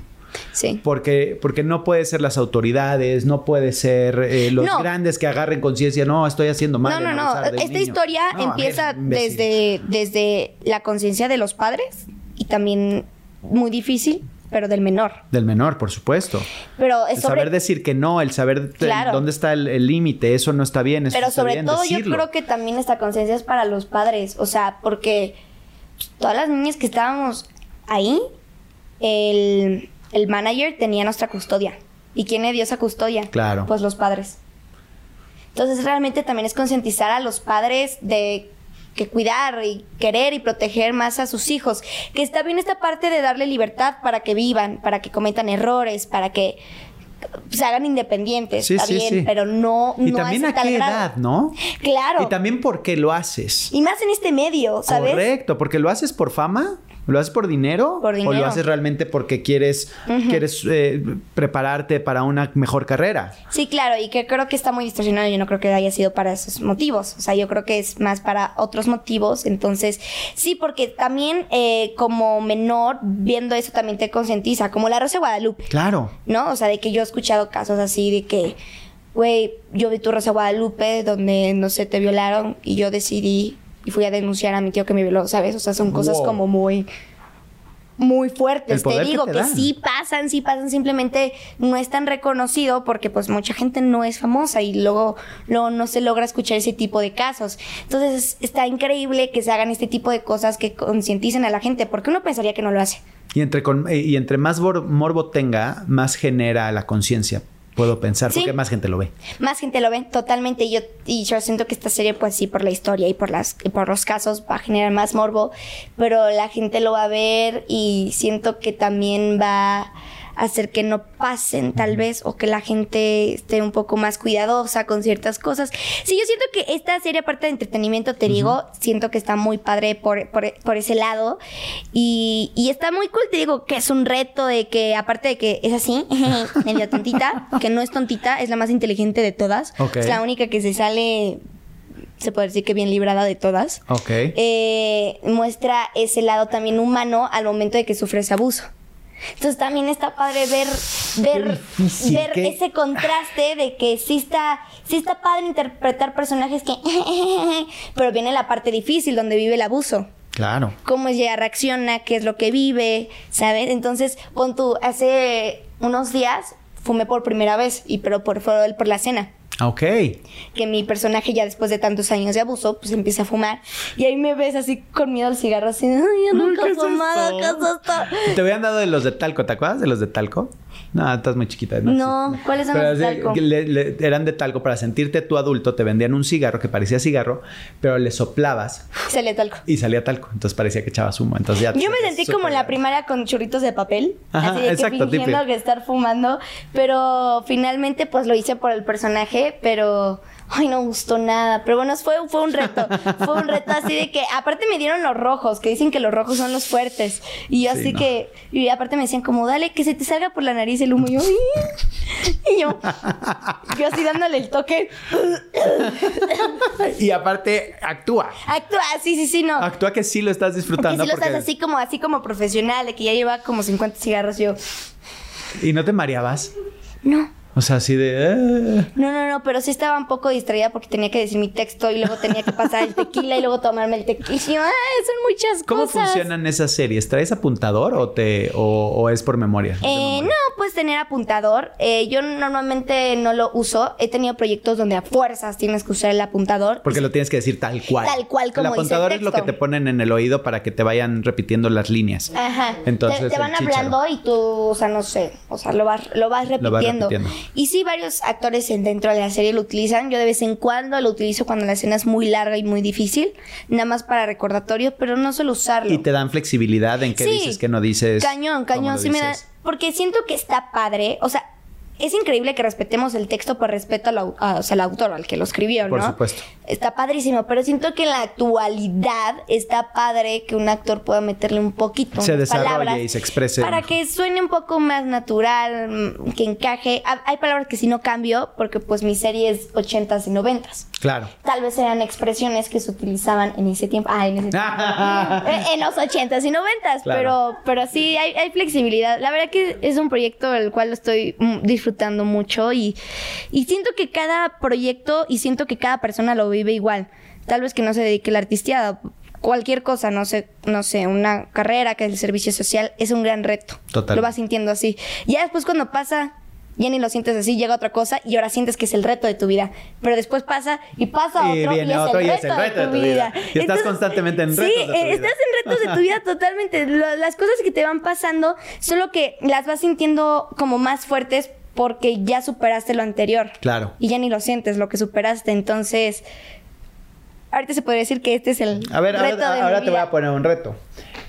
[SPEAKER 1] Sí.
[SPEAKER 3] Porque, porque no puede ser las autoridades, no puede ser eh, los grandes que agarren conciencia, no, estoy haciendo mal.
[SPEAKER 1] No, no, no. Esta historia empieza desde, desde la conciencia de los padres y también muy difícil pero del menor.
[SPEAKER 3] Del menor, por supuesto.
[SPEAKER 1] Pero
[SPEAKER 3] es el saber decir que no, el saber dónde está el límite, eso no está bien.
[SPEAKER 1] pero sobre todo yo creo que también esta conciencia es para los padres, o sea, porque todas las niñas que estábamos ahí, el, el manager tenía nuestra custodia. ¿Y quién le dio esa custodia?
[SPEAKER 3] Claro.
[SPEAKER 1] Pues los padres. Entonces realmente también es concientizar a los padres de que cuidar y querer y proteger más a sus hijos. Que está bien esta parte de darle libertad para que vivan, para que cometan errores, para que se hagan independientes, está bien, pero no,
[SPEAKER 3] y también a, qué edad, ¿no?
[SPEAKER 1] Claro.
[SPEAKER 3] Y también porque lo haces.
[SPEAKER 1] Y más en este medio, ¿sabes?
[SPEAKER 3] Correcto, porque lo haces por fama. ¿Lo haces por dinero?
[SPEAKER 1] Por dinero.
[SPEAKER 3] ¿O lo haces realmente porque quieres, quieres eh, prepararte para una mejor carrera?
[SPEAKER 1] Sí, claro, y que creo que está muy distorsionado. Yo no creo que haya sido para esos motivos. O sea, yo creo que es más para otros motivos. Entonces, sí, porque también eh, como menor, viendo eso también te concientiza, como la Rosa de Guadalupe.
[SPEAKER 3] Claro.
[SPEAKER 1] ¿No? O sea, de que yo he escuchado casos así de que, güey, yo vi tu Rosa de Guadalupe donde, no sé, te violaron y yo decidí y fui a denunciar a mi tío que me violó, ¿sabes? O sea, son cosas como muy muy fuertes. Te digo que, sí pasan, sí pasan, simplemente no es tan reconocido porque pues mucha gente no es famosa y luego, luego no se logra escuchar ese tipo de casos. Entonces está increíble que se hagan este tipo de cosas que concienticen a la gente porque uno pensaría que no lo hace.
[SPEAKER 3] Y entre, eh, y entre más morbo tenga, más genera la conciencia puedo pensar, porque más gente lo ve.
[SPEAKER 1] Más gente lo ve, totalmente. Y yo, y yo siento que esta serie, pues sí, por la historia y por, las, y por los casos, va a generar más morbo, pero la gente lo va a ver y siento que también va hacer que no pasen tal vez o que la gente esté un poco más cuidadosa con ciertas cosas. Sí, yo siento que esta serie, aparte de entretenimiento, te digo, siento que está muy padre por, por, ese lado y, y, está muy cool, te digo, que es un reto de que, aparte de que es así, medio tontita, que no es tontita, es la más inteligente de todas. Es la única que se sale se puede decir que bien librada de todas.
[SPEAKER 3] Ok.
[SPEAKER 1] Eh, muestra ese lado también humano al momento de que sufre ese abuso. Entonces también está padre ver, ver, ver ese contraste de que sí está, sí está padre interpretar personajes que, pero viene la parte difícil donde vive el abuso.
[SPEAKER 3] Claro.
[SPEAKER 1] Cómo ella reacciona, qué es lo que vive, ¿sabes? Entonces, pon tú, hace unos días fumé por primera vez, y pero por, por la cena.
[SPEAKER 3] Ok.
[SPEAKER 1] Que mi personaje ya después de tantos años de abuso, pues empieza a fumar. Y ahí me ves así con miedo al cigarro, así, ay, yo nunca he fumado, ¿qué es esto?
[SPEAKER 3] Te habían dado de los de talco, ¿te acuerdas de los de talco? No, estás muy chiquita.
[SPEAKER 1] No, ¿cuáles son los de talco?
[SPEAKER 3] eran de talco para sentirte tu adulto, te vendían un cigarro que parecía cigarro, pero le soplabas.
[SPEAKER 1] Salía talco.
[SPEAKER 3] Y salía talco, entonces parecía que echabas humo. Entonces ya
[SPEAKER 1] Yo me sentí como en la primaria con churritos de papel,
[SPEAKER 3] Ajá,
[SPEAKER 1] así de
[SPEAKER 3] exacto,
[SPEAKER 1] que fingiendo que estar fumando, pero finalmente pues lo hice por el personaje, pero ay, no gustó nada. Pero bueno, fue, fue un reto. Fue un reto así de que, aparte me dieron los rojos, que dicen que los rojos son los fuertes. Y yo así que, y aparte me decían como, dale, que se te salga por la nariz el humo. Y yo, y yo, yo así dándole el toque.
[SPEAKER 3] y aparte, actúa.
[SPEAKER 1] Actúa, sí, sí, sí, no.
[SPEAKER 3] Actúa que sí lo estás disfrutando.
[SPEAKER 1] Que sí lo estás así como, así como profesional, de que ya lleva como 50 cigarros yo.
[SPEAKER 3] ¿Y no te mareabas?
[SPEAKER 1] No.
[SPEAKER 3] O sea, así de... Ah".
[SPEAKER 1] No, no, no, pero sí estaba un poco distraída porque tenía que decir mi texto y luego tenía que pasar el tequila y luego tomarme el tequila. Y yo, ah, son muchas
[SPEAKER 3] ¿Cómo
[SPEAKER 1] cosas.
[SPEAKER 3] ¿Cómo funcionan esas series? ¿Traes apuntador o te o, es por memoria?
[SPEAKER 1] Eh, no, puedes tener apuntador. Eh, yo normalmente no lo uso. He tenido proyectos donde a fuerzas tienes que usar el apuntador.
[SPEAKER 3] Porque lo tienes que decir tal cual.
[SPEAKER 1] Tal cual como
[SPEAKER 3] El apuntador
[SPEAKER 1] dice
[SPEAKER 3] es lo que te ponen en el oído para que te vayan repitiendo las líneas.
[SPEAKER 1] Ajá.
[SPEAKER 3] Entonces
[SPEAKER 1] te, van hablando y tú, o sea, no sé, o sea, lo vas, lo vas repitiendo. Lo vas repitiendo. Y sí, varios actores dentro de la serie lo utilizan. Yo de vez en cuando lo utilizo cuando la escena es muy larga y muy difícil, nada más para recordatorio, pero no suelo usarlo.
[SPEAKER 3] Y te dan flexibilidad en qué dices, qué no dices.
[SPEAKER 1] Cañón, cañón, sí me da. Porque siento que está padre. O sea, es increíble que respetemos el texto por respeto al, o sea, al autor, al que lo escribió, ¿no?
[SPEAKER 3] Por supuesto.
[SPEAKER 1] Está padrísimo, pero siento que en la actualidad está padre que un actor pueda meterle un poquito
[SPEAKER 3] se desarrolle y se exprese
[SPEAKER 1] para que suene un poco más natural, que encaje. Hay palabras que si no cambio porque pues mi serie es 80s y 90s.
[SPEAKER 3] Claro.
[SPEAKER 1] Tal vez eran expresiones que se utilizaban en ese tiempo, ah, en ese tiempo. en los 80s y 90s, pero pero sí hay, hay flexibilidad. La verdad que es un proyecto el cual estoy disfrutando disfrutando mucho y, y siento que cada proyecto y siento que cada persona lo vive igual. Tal vez que no se dedique a la artisteada, cualquier cosa, no sé, no sé, una carrera que es el servicio social es un gran reto.
[SPEAKER 3] Total.
[SPEAKER 1] Lo vas sintiendo así. Ya después cuando pasa, ya ni lo sientes así, llega otra cosa y ahora sientes que es el reto de tu vida. Pero después pasa y pasa otro y,
[SPEAKER 3] viene
[SPEAKER 1] es,
[SPEAKER 3] otro
[SPEAKER 1] el
[SPEAKER 3] y es el reto de tu vida. Y estás constantemente en retos.
[SPEAKER 1] Sí, de tu vida. estás en retos de tu vida totalmente. Las cosas que te van pasando, solo que las vas sintiendo como más fuertes porque ya superaste lo anterior.
[SPEAKER 3] Claro.
[SPEAKER 1] Y ya ni lo sientes, lo que superaste. Entonces, ahorita se podría decir que este es el
[SPEAKER 3] a ver, reto ahora, ahora te voy a poner un reto.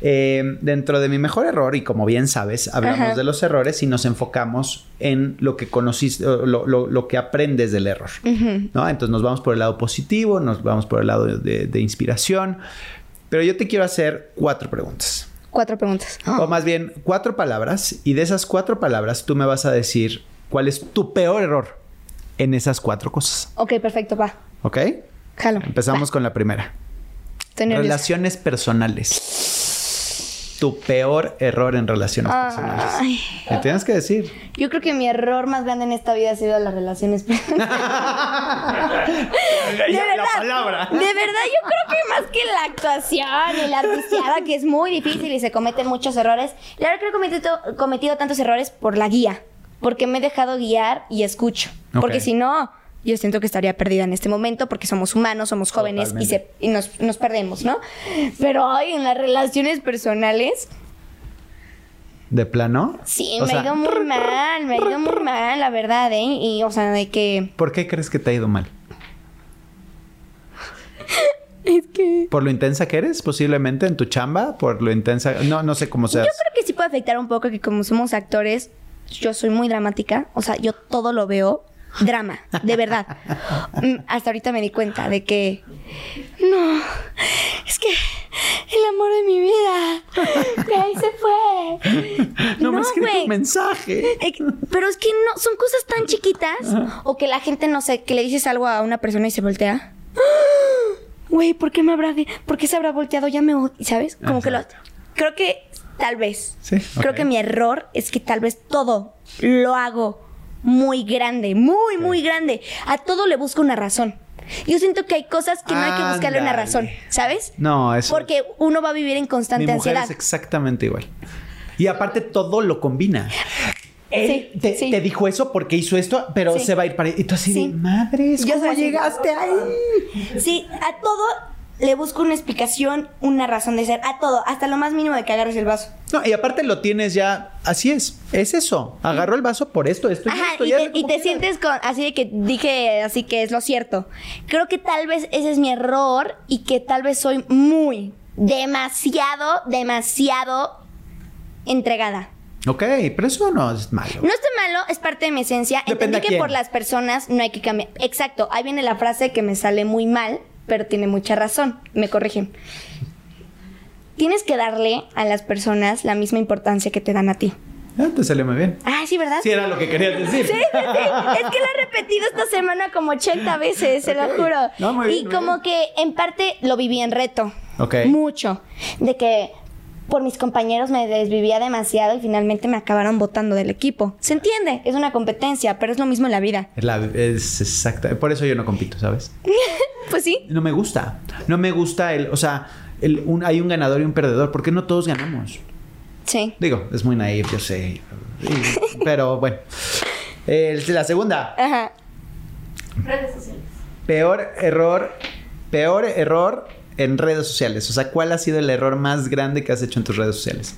[SPEAKER 3] Eh, dentro de mi mejor error, y como bien sabes, hablamos de los errores y nos enfocamos en lo que conociste, lo, lo, que aprendes del error. ¿no? Entonces nos vamos por el lado positivo, nos vamos por el lado de, de, inspiración. Pero yo te quiero hacer cuatro preguntas.
[SPEAKER 1] Cuatro preguntas.
[SPEAKER 3] O más bien, cuatro palabras. Y de esas cuatro palabras, tú me vas a decir cuál es tu peor error en esas cuatro cosas.
[SPEAKER 1] Ok, perfecto, va.
[SPEAKER 3] ¿Ok?
[SPEAKER 1] Jalo.
[SPEAKER 3] Empezamos con la primera. Relaciones personales. Tu peor error en relaciones personales. ¿Me tienes que decir?
[SPEAKER 1] Yo creo que mi error más grande en esta vida ha sido las relaciones personales.
[SPEAKER 3] de verdad, la palabra.
[SPEAKER 1] De verdad, yo creo que más que la actuación y la artisteada, que es muy difícil y se cometen muchos errores, la verdad creo que he cometido tantos errores por la guía porque me he dejado guiar y escucho. Porque si no, yo siento que estaría perdida en este momento porque somos humanos, somos jóvenes y, se, y nos, nos, perdemos, ¿no? Pero hoy en las relaciones personales...
[SPEAKER 3] ¿De plano?
[SPEAKER 1] Sí, me ha ido muy mal, me ha ido muy mal, la verdad, ¿eh? Y, o sea, de que...
[SPEAKER 3] ¿Por qué crees que te ha ido mal?
[SPEAKER 1] es que...
[SPEAKER 3] ¿Por lo intensa que eres, posiblemente, en tu chamba? ¿Por lo intensa...? No, no sé cómo seas.
[SPEAKER 1] Yo creo que sí puede afectar un poco que como somos actores, yo soy muy dramática, o sea, yo todo lo veo drama, de verdad. Mm, hasta ahorita me di cuenta de que no, es que el amor de mi vida, que ahí se fue.
[SPEAKER 3] No, me escribes un mensaje.
[SPEAKER 1] Eh, pero es que no, son cosas tan chiquitas o que la gente no sé, que le dices algo a una persona y se voltea. Güey, ¿por qué me habrá, por qué se habrá volteado? Ya me, ¿sabes? Como que lo, creo que Tal vez.
[SPEAKER 3] Sí,
[SPEAKER 1] Creo que mi error es que tal vez todo lo hago muy grande, muy, muy grande. A todo le busco una razón. Yo siento que hay cosas que no hay que buscarle una razón, ¿sabes?
[SPEAKER 3] No, eso.
[SPEAKER 1] Porque uno va a vivir en constante
[SPEAKER 3] Mi
[SPEAKER 1] mujer
[SPEAKER 3] Es exactamente igual. Y aparte todo lo combina. él te, dijo eso porque hizo esto, pero se va a ir para... Y tú así de, madres, ¿cómo llegaste ahí?
[SPEAKER 1] Sí, a todo le busco una explicación, una razón de ser, a todo, hasta lo más mínimo de que agarres el vaso.
[SPEAKER 3] No, y aparte lo tienes ya, así es, es eso, agarró el vaso por esto, esto
[SPEAKER 1] y
[SPEAKER 3] esto.
[SPEAKER 1] Y, te, y te sientes con, así de que dije, así que es lo cierto. Creo que tal vez ese es mi error y que tal vez soy muy, demasiado, demasiado entregada.
[SPEAKER 3] Ok, pero eso no es malo.
[SPEAKER 1] No está malo, es parte de mi esencia. Entendí que por las personas no hay que cambiar. Exacto, ahí viene la frase que me sale muy mal, pero tiene mucha razón. Me corrigen. Tienes que darle a las personas la misma importancia que te dan a ti.
[SPEAKER 3] Ah, te salió muy bien.
[SPEAKER 1] Ah, sí, ¿verdad?
[SPEAKER 3] Sí, era lo que querías decir.
[SPEAKER 1] Sí, sí, sí. Es que lo he repetido esta semana como 80 veces, se lo juro.
[SPEAKER 3] No, muy bien,
[SPEAKER 1] y como que en parte lo viví en reto.
[SPEAKER 3] Ok.
[SPEAKER 1] Mucho. De que por mis compañeros me desvivía demasiado y finalmente me acabaron votando del equipo. Se entiende, es una competencia, pero es lo mismo en la vida.
[SPEAKER 3] es exacta. Por eso yo no compito, ¿sabes?
[SPEAKER 1] pues sí.
[SPEAKER 3] No me gusta. No me gusta el. O sea, el, hay un ganador y un perdedor. ¿Por qué no todos ganamos?
[SPEAKER 1] Sí.
[SPEAKER 3] Digo, es muy naive, yo sé. pero bueno. la segunda.
[SPEAKER 1] Ajá.
[SPEAKER 4] Redes sociales.
[SPEAKER 3] Peor error. Peor error en redes sociales? O sea, ¿cuál ha sido el error más grande que has hecho en tus redes sociales?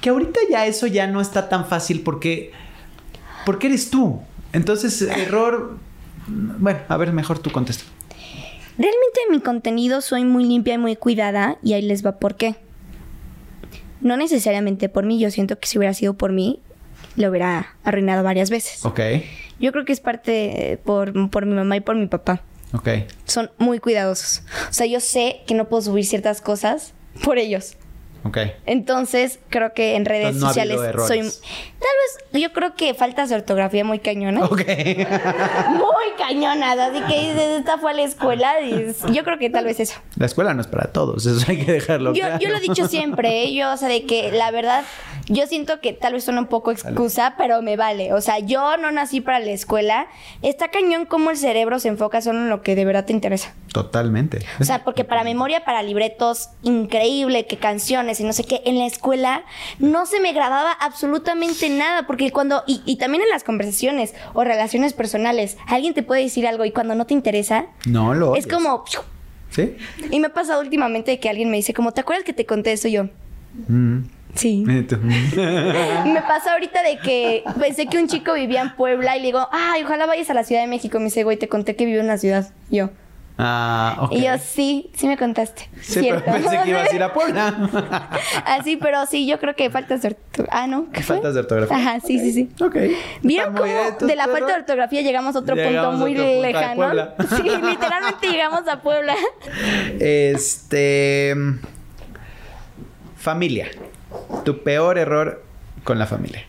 [SPEAKER 3] Que ahorita ya eso ya no está tan fácil porque porque eres tú. Entonces, error bueno, a ver, mejor tú contesta.
[SPEAKER 1] Realmente en mi contenido soy muy limpia y muy cuidada y ahí les va por qué. No necesariamente por mí, yo siento que si hubiera sido por mí, lo hubiera arruinado varias veces.
[SPEAKER 3] Ok.
[SPEAKER 1] Yo creo que es parte por, por mi mamá y por mi papá.
[SPEAKER 3] Ok.
[SPEAKER 1] Son muy cuidadosos. O sea, yo sé que no puedo subir ciertas cosas por ellos.
[SPEAKER 3] Ok.
[SPEAKER 1] Entonces, creo que en redes sociales soy. Tal vez yo creo que faltas de ortografía muy cañona.
[SPEAKER 3] Ok.
[SPEAKER 1] muy cañona. Así que esta fue a la escuela y yo creo que tal vez eso.
[SPEAKER 3] La escuela no es para todos, eso hay que dejarlo
[SPEAKER 1] yo,
[SPEAKER 3] claro.
[SPEAKER 1] Yo lo he dicho siempre, ¿eh? yo, o sea, de que la verdad, yo siento que tal vez suena un poco excusa, pero me vale. O sea, yo no nací para la escuela. Está cañón cómo el cerebro se enfoca solo en lo que de verdad te interesa.
[SPEAKER 3] Totalmente.
[SPEAKER 1] O sea, porque para memoria, para libretos, increíble, que canciones y no sé qué, en la escuela no se me grababa absolutamente nada, porque cuando, y, también en las conversaciones o relaciones personales, alguien te puede decir algo y cuando no te interesa,
[SPEAKER 3] no lo
[SPEAKER 1] es como...
[SPEAKER 3] ¿Sí?
[SPEAKER 1] Y me ha pasado últimamente que alguien me dice, como, ¿te acuerdas que te conté eso yo? Mm. Sí. me pasa ahorita de que pensé que un chico vivía en Puebla y le digo, ay, ojalá vayas a la Ciudad de México. Me dice, güey, te conté que vivo en la ciudad. Yo.
[SPEAKER 3] Ah, ok.
[SPEAKER 1] Y yo, sí, sí me contaste.
[SPEAKER 3] Sí, pero pensé que ibas a ir a Puebla.
[SPEAKER 1] Así, pero sí, yo creo que faltas de ortografía. Ah, ¿no?
[SPEAKER 3] ¿Qué faltas de ortografía.
[SPEAKER 1] Ajá, sí, sí, sí.
[SPEAKER 3] Ok.
[SPEAKER 1] ¿Vieron cómo de la falta de ortografía llegamos a otro punto muy lejano? sí, literalmente llegamos a Puebla.
[SPEAKER 3] Este. Familia. Tu peor error con la familia.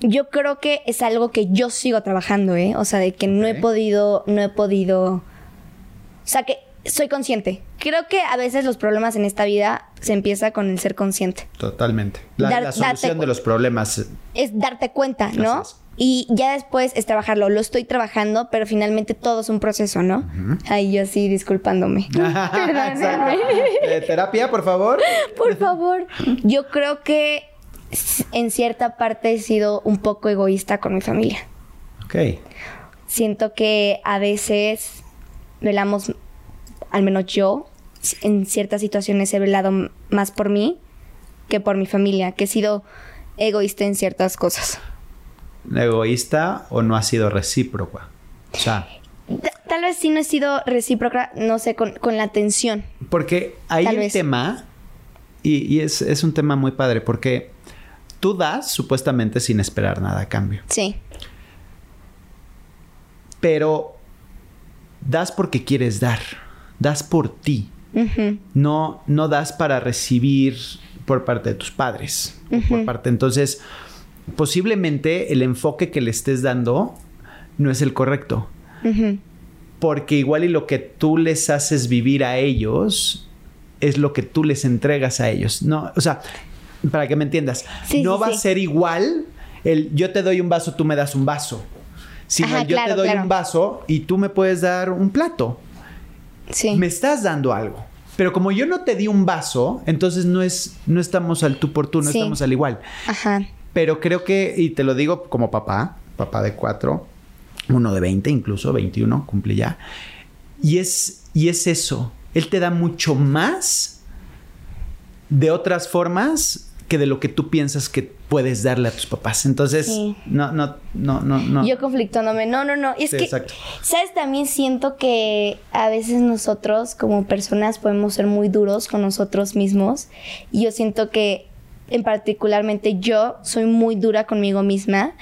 [SPEAKER 1] Yo creo que es algo que yo sigo trabajando, ¿eh? O sea, de que no he podido, no he podido... O sea, que soy consciente. Creo que a veces los problemas en esta vida se empieza con el ser consciente.
[SPEAKER 3] Totalmente. La, solución de los problemas.
[SPEAKER 1] Es darte cuenta, ¿no? Y ya después es trabajarlo. Lo estoy trabajando, pero finalmente todo es un proceso, ¿no? Ay, yo sí, disculpándome.
[SPEAKER 3] Perdóname. Eh, terapia, por favor.
[SPEAKER 1] Por favor. Yo creo que en cierta parte he sido un poco egoísta con mi familia.
[SPEAKER 3] Ok.
[SPEAKER 1] Siento que a veces velamos, al menos yo, en ciertas situaciones he velado más por mí que por mi familia, que he sido egoísta en ciertas cosas.
[SPEAKER 3] ¿Egoísta o no ha sido recíproca? O sea...
[SPEAKER 1] Tal vez sí no he sido recíproca, no sé, con, la atención.
[SPEAKER 3] Porque hay un tema, y, es, es un tema muy padre, porque tú das supuestamente sin esperar nada a cambio.
[SPEAKER 1] Sí.
[SPEAKER 3] Pero das porque quieres dar, das por ti. no, no das para recibir por parte de tus padres. por parte. Entonces, posiblemente el enfoque que le estés dando no es el correcto. Porque igual y lo que tú les haces vivir a ellos es lo que tú les entregas a ellos. No, o sea, para que me entiendas, no va a ser igual el yo te doy un vaso, tú me das un vaso. Sino yo te doy un vaso y tú me puedes dar un plato.
[SPEAKER 1] Sí.
[SPEAKER 3] Me estás dando algo. Pero como yo no te di un vaso, entonces no es, no estamos al tú por tú, no estamos al igual. Ajá. Pero creo que, y te lo digo como papá, papá de cuatro, uno de 20 incluso, 21, cumple ya. Y es, y es eso. Él te da mucho más de otras formas que de lo que tú piensas que puedes darle a tus papás. Entonces, no, no, no, no, no.
[SPEAKER 1] Yo conflictándome. No, no, no. Es que, exacto. ¿sabes? También siento que a veces nosotros como personas podemos ser muy duros con nosotros mismos. Y yo siento que, en particularmente yo, soy muy dura conmigo misma.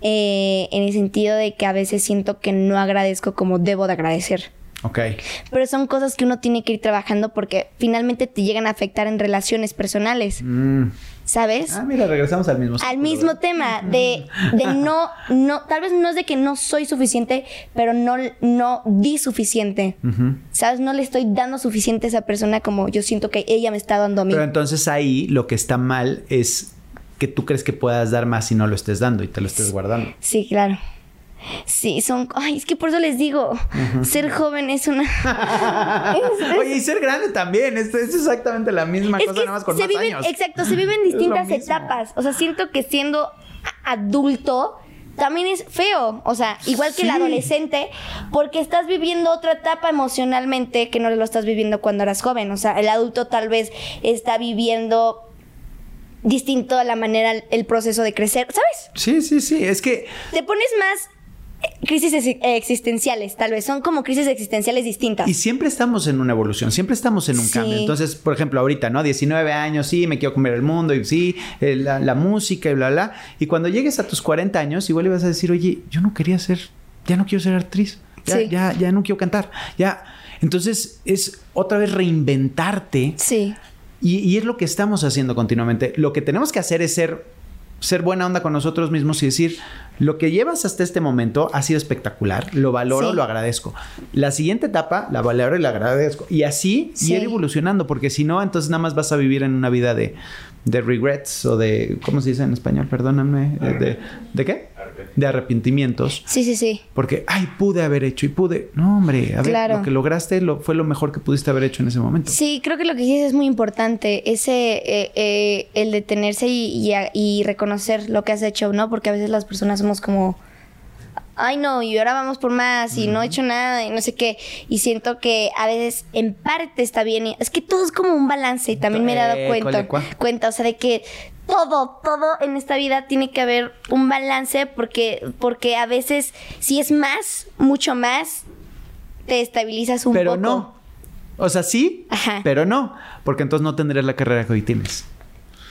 [SPEAKER 1] Eh, en el sentido de que a veces siento que no agradezco como debo de agradecer.
[SPEAKER 3] Ok.
[SPEAKER 1] Pero son cosas que uno tiene que ir trabajando porque finalmente te llegan a afectar en relaciones personales. Mm. ¿Sabes?
[SPEAKER 3] Ah, mira, regresamos al mismo
[SPEAKER 1] Al mismo tema de, de no, no, tal vez no es de que no soy suficiente, pero no, no di suficiente. ¿Sabes? No le estoy dando suficiente a esa persona como yo siento que ella me está dando a mí.
[SPEAKER 3] Pero entonces ahí lo que está mal es que tú crees que puedas dar más si no lo estés dando y te lo estés guardando.
[SPEAKER 1] Sí, claro. Sí, son. Ay, es que por eso les digo, ser joven es una.
[SPEAKER 3] Oye, y ser grande también. Es, es exactamente la misma cosa, nada más con
[SPEAKER 1] se viven, Exacto, se viven distintas etapas. O sea, siento que siendo adulto también es feo. O sea, igual que el adolescente, porque estás viviendo otra etapa emocionalmente que no lo estás viviendo cuando eras joven. O sea, el adulto tal vez está viviendo distinto a la manera, el proceso de crecer, ¿sabes?
[SPEAKER 3] Sí, sí, sí. Es que.
[SPEAKER 1] Te pones más crisis existenciales, tal vez. Son como crisis existenciales distintas.
[SPEAKER 3] Y siempre estamos en una evolución, siempre estamos en un cambio. Entonces, por ejemplo, ahorita, ¿no? 19 años, sí, me quiero comer el mundo, y sí, eh, la, música y bla, bla. Y cuando llegues a tus 40 años, igual ibas a decir, oye, yo no quería ser, ya no quiero ser actriz, ya, ya, ya no quiero cantar, ya. Entonces, es otra vez reinventarte.
[SPEAKER 1] Sí.
[SPEAKER 3] Y, y es lo que estamos haciendo continuamente. Lo que tenemos que hacer es ser ser buena onda con nosotros mismos y decir, lo que llevas hasta este momento ha sido espectacular, lo valoro, lo agradezco. La siguiente etapa la valoro y la agradezco. Y así ir evolucionando, porque si no, entonces nada más vas a vivir en una vida de, de regrets o de, ¿cómo se dice en español? Perdóname. ¿De, de qué? De arrepentimientos.
[SPEAKER 1] Sí, sí, sí.
[SPEAKER 3] Porque, ay, pude haber hecho y pude. No, hombre, a ver, lo que lograste lo, fue lo mejor que pudiste haber hecho en ese momento.
[SPEAKER 1] Sí, creo que lo que dices es muy importante. Ese, eh, eh, el detenerse y, y reconocer lo que has hecho, ¿no? Porque a veces las personas somos como ay no, y ahora vamos por más y no he hecho nada y no sé qué. Y siento que a veces en parte está bien. es que todo es como un balance y también me he dado cuenta, cuenta, o sea, de que todo, todo en esta vida tiene que haber un balance porque, porque a veces si es más, mucho más, te estabilizas un poco.
[SPEAKER 3] Pero no. O sea, sí, pero no, porque entonces no tendrías la carrera que hoy tienes.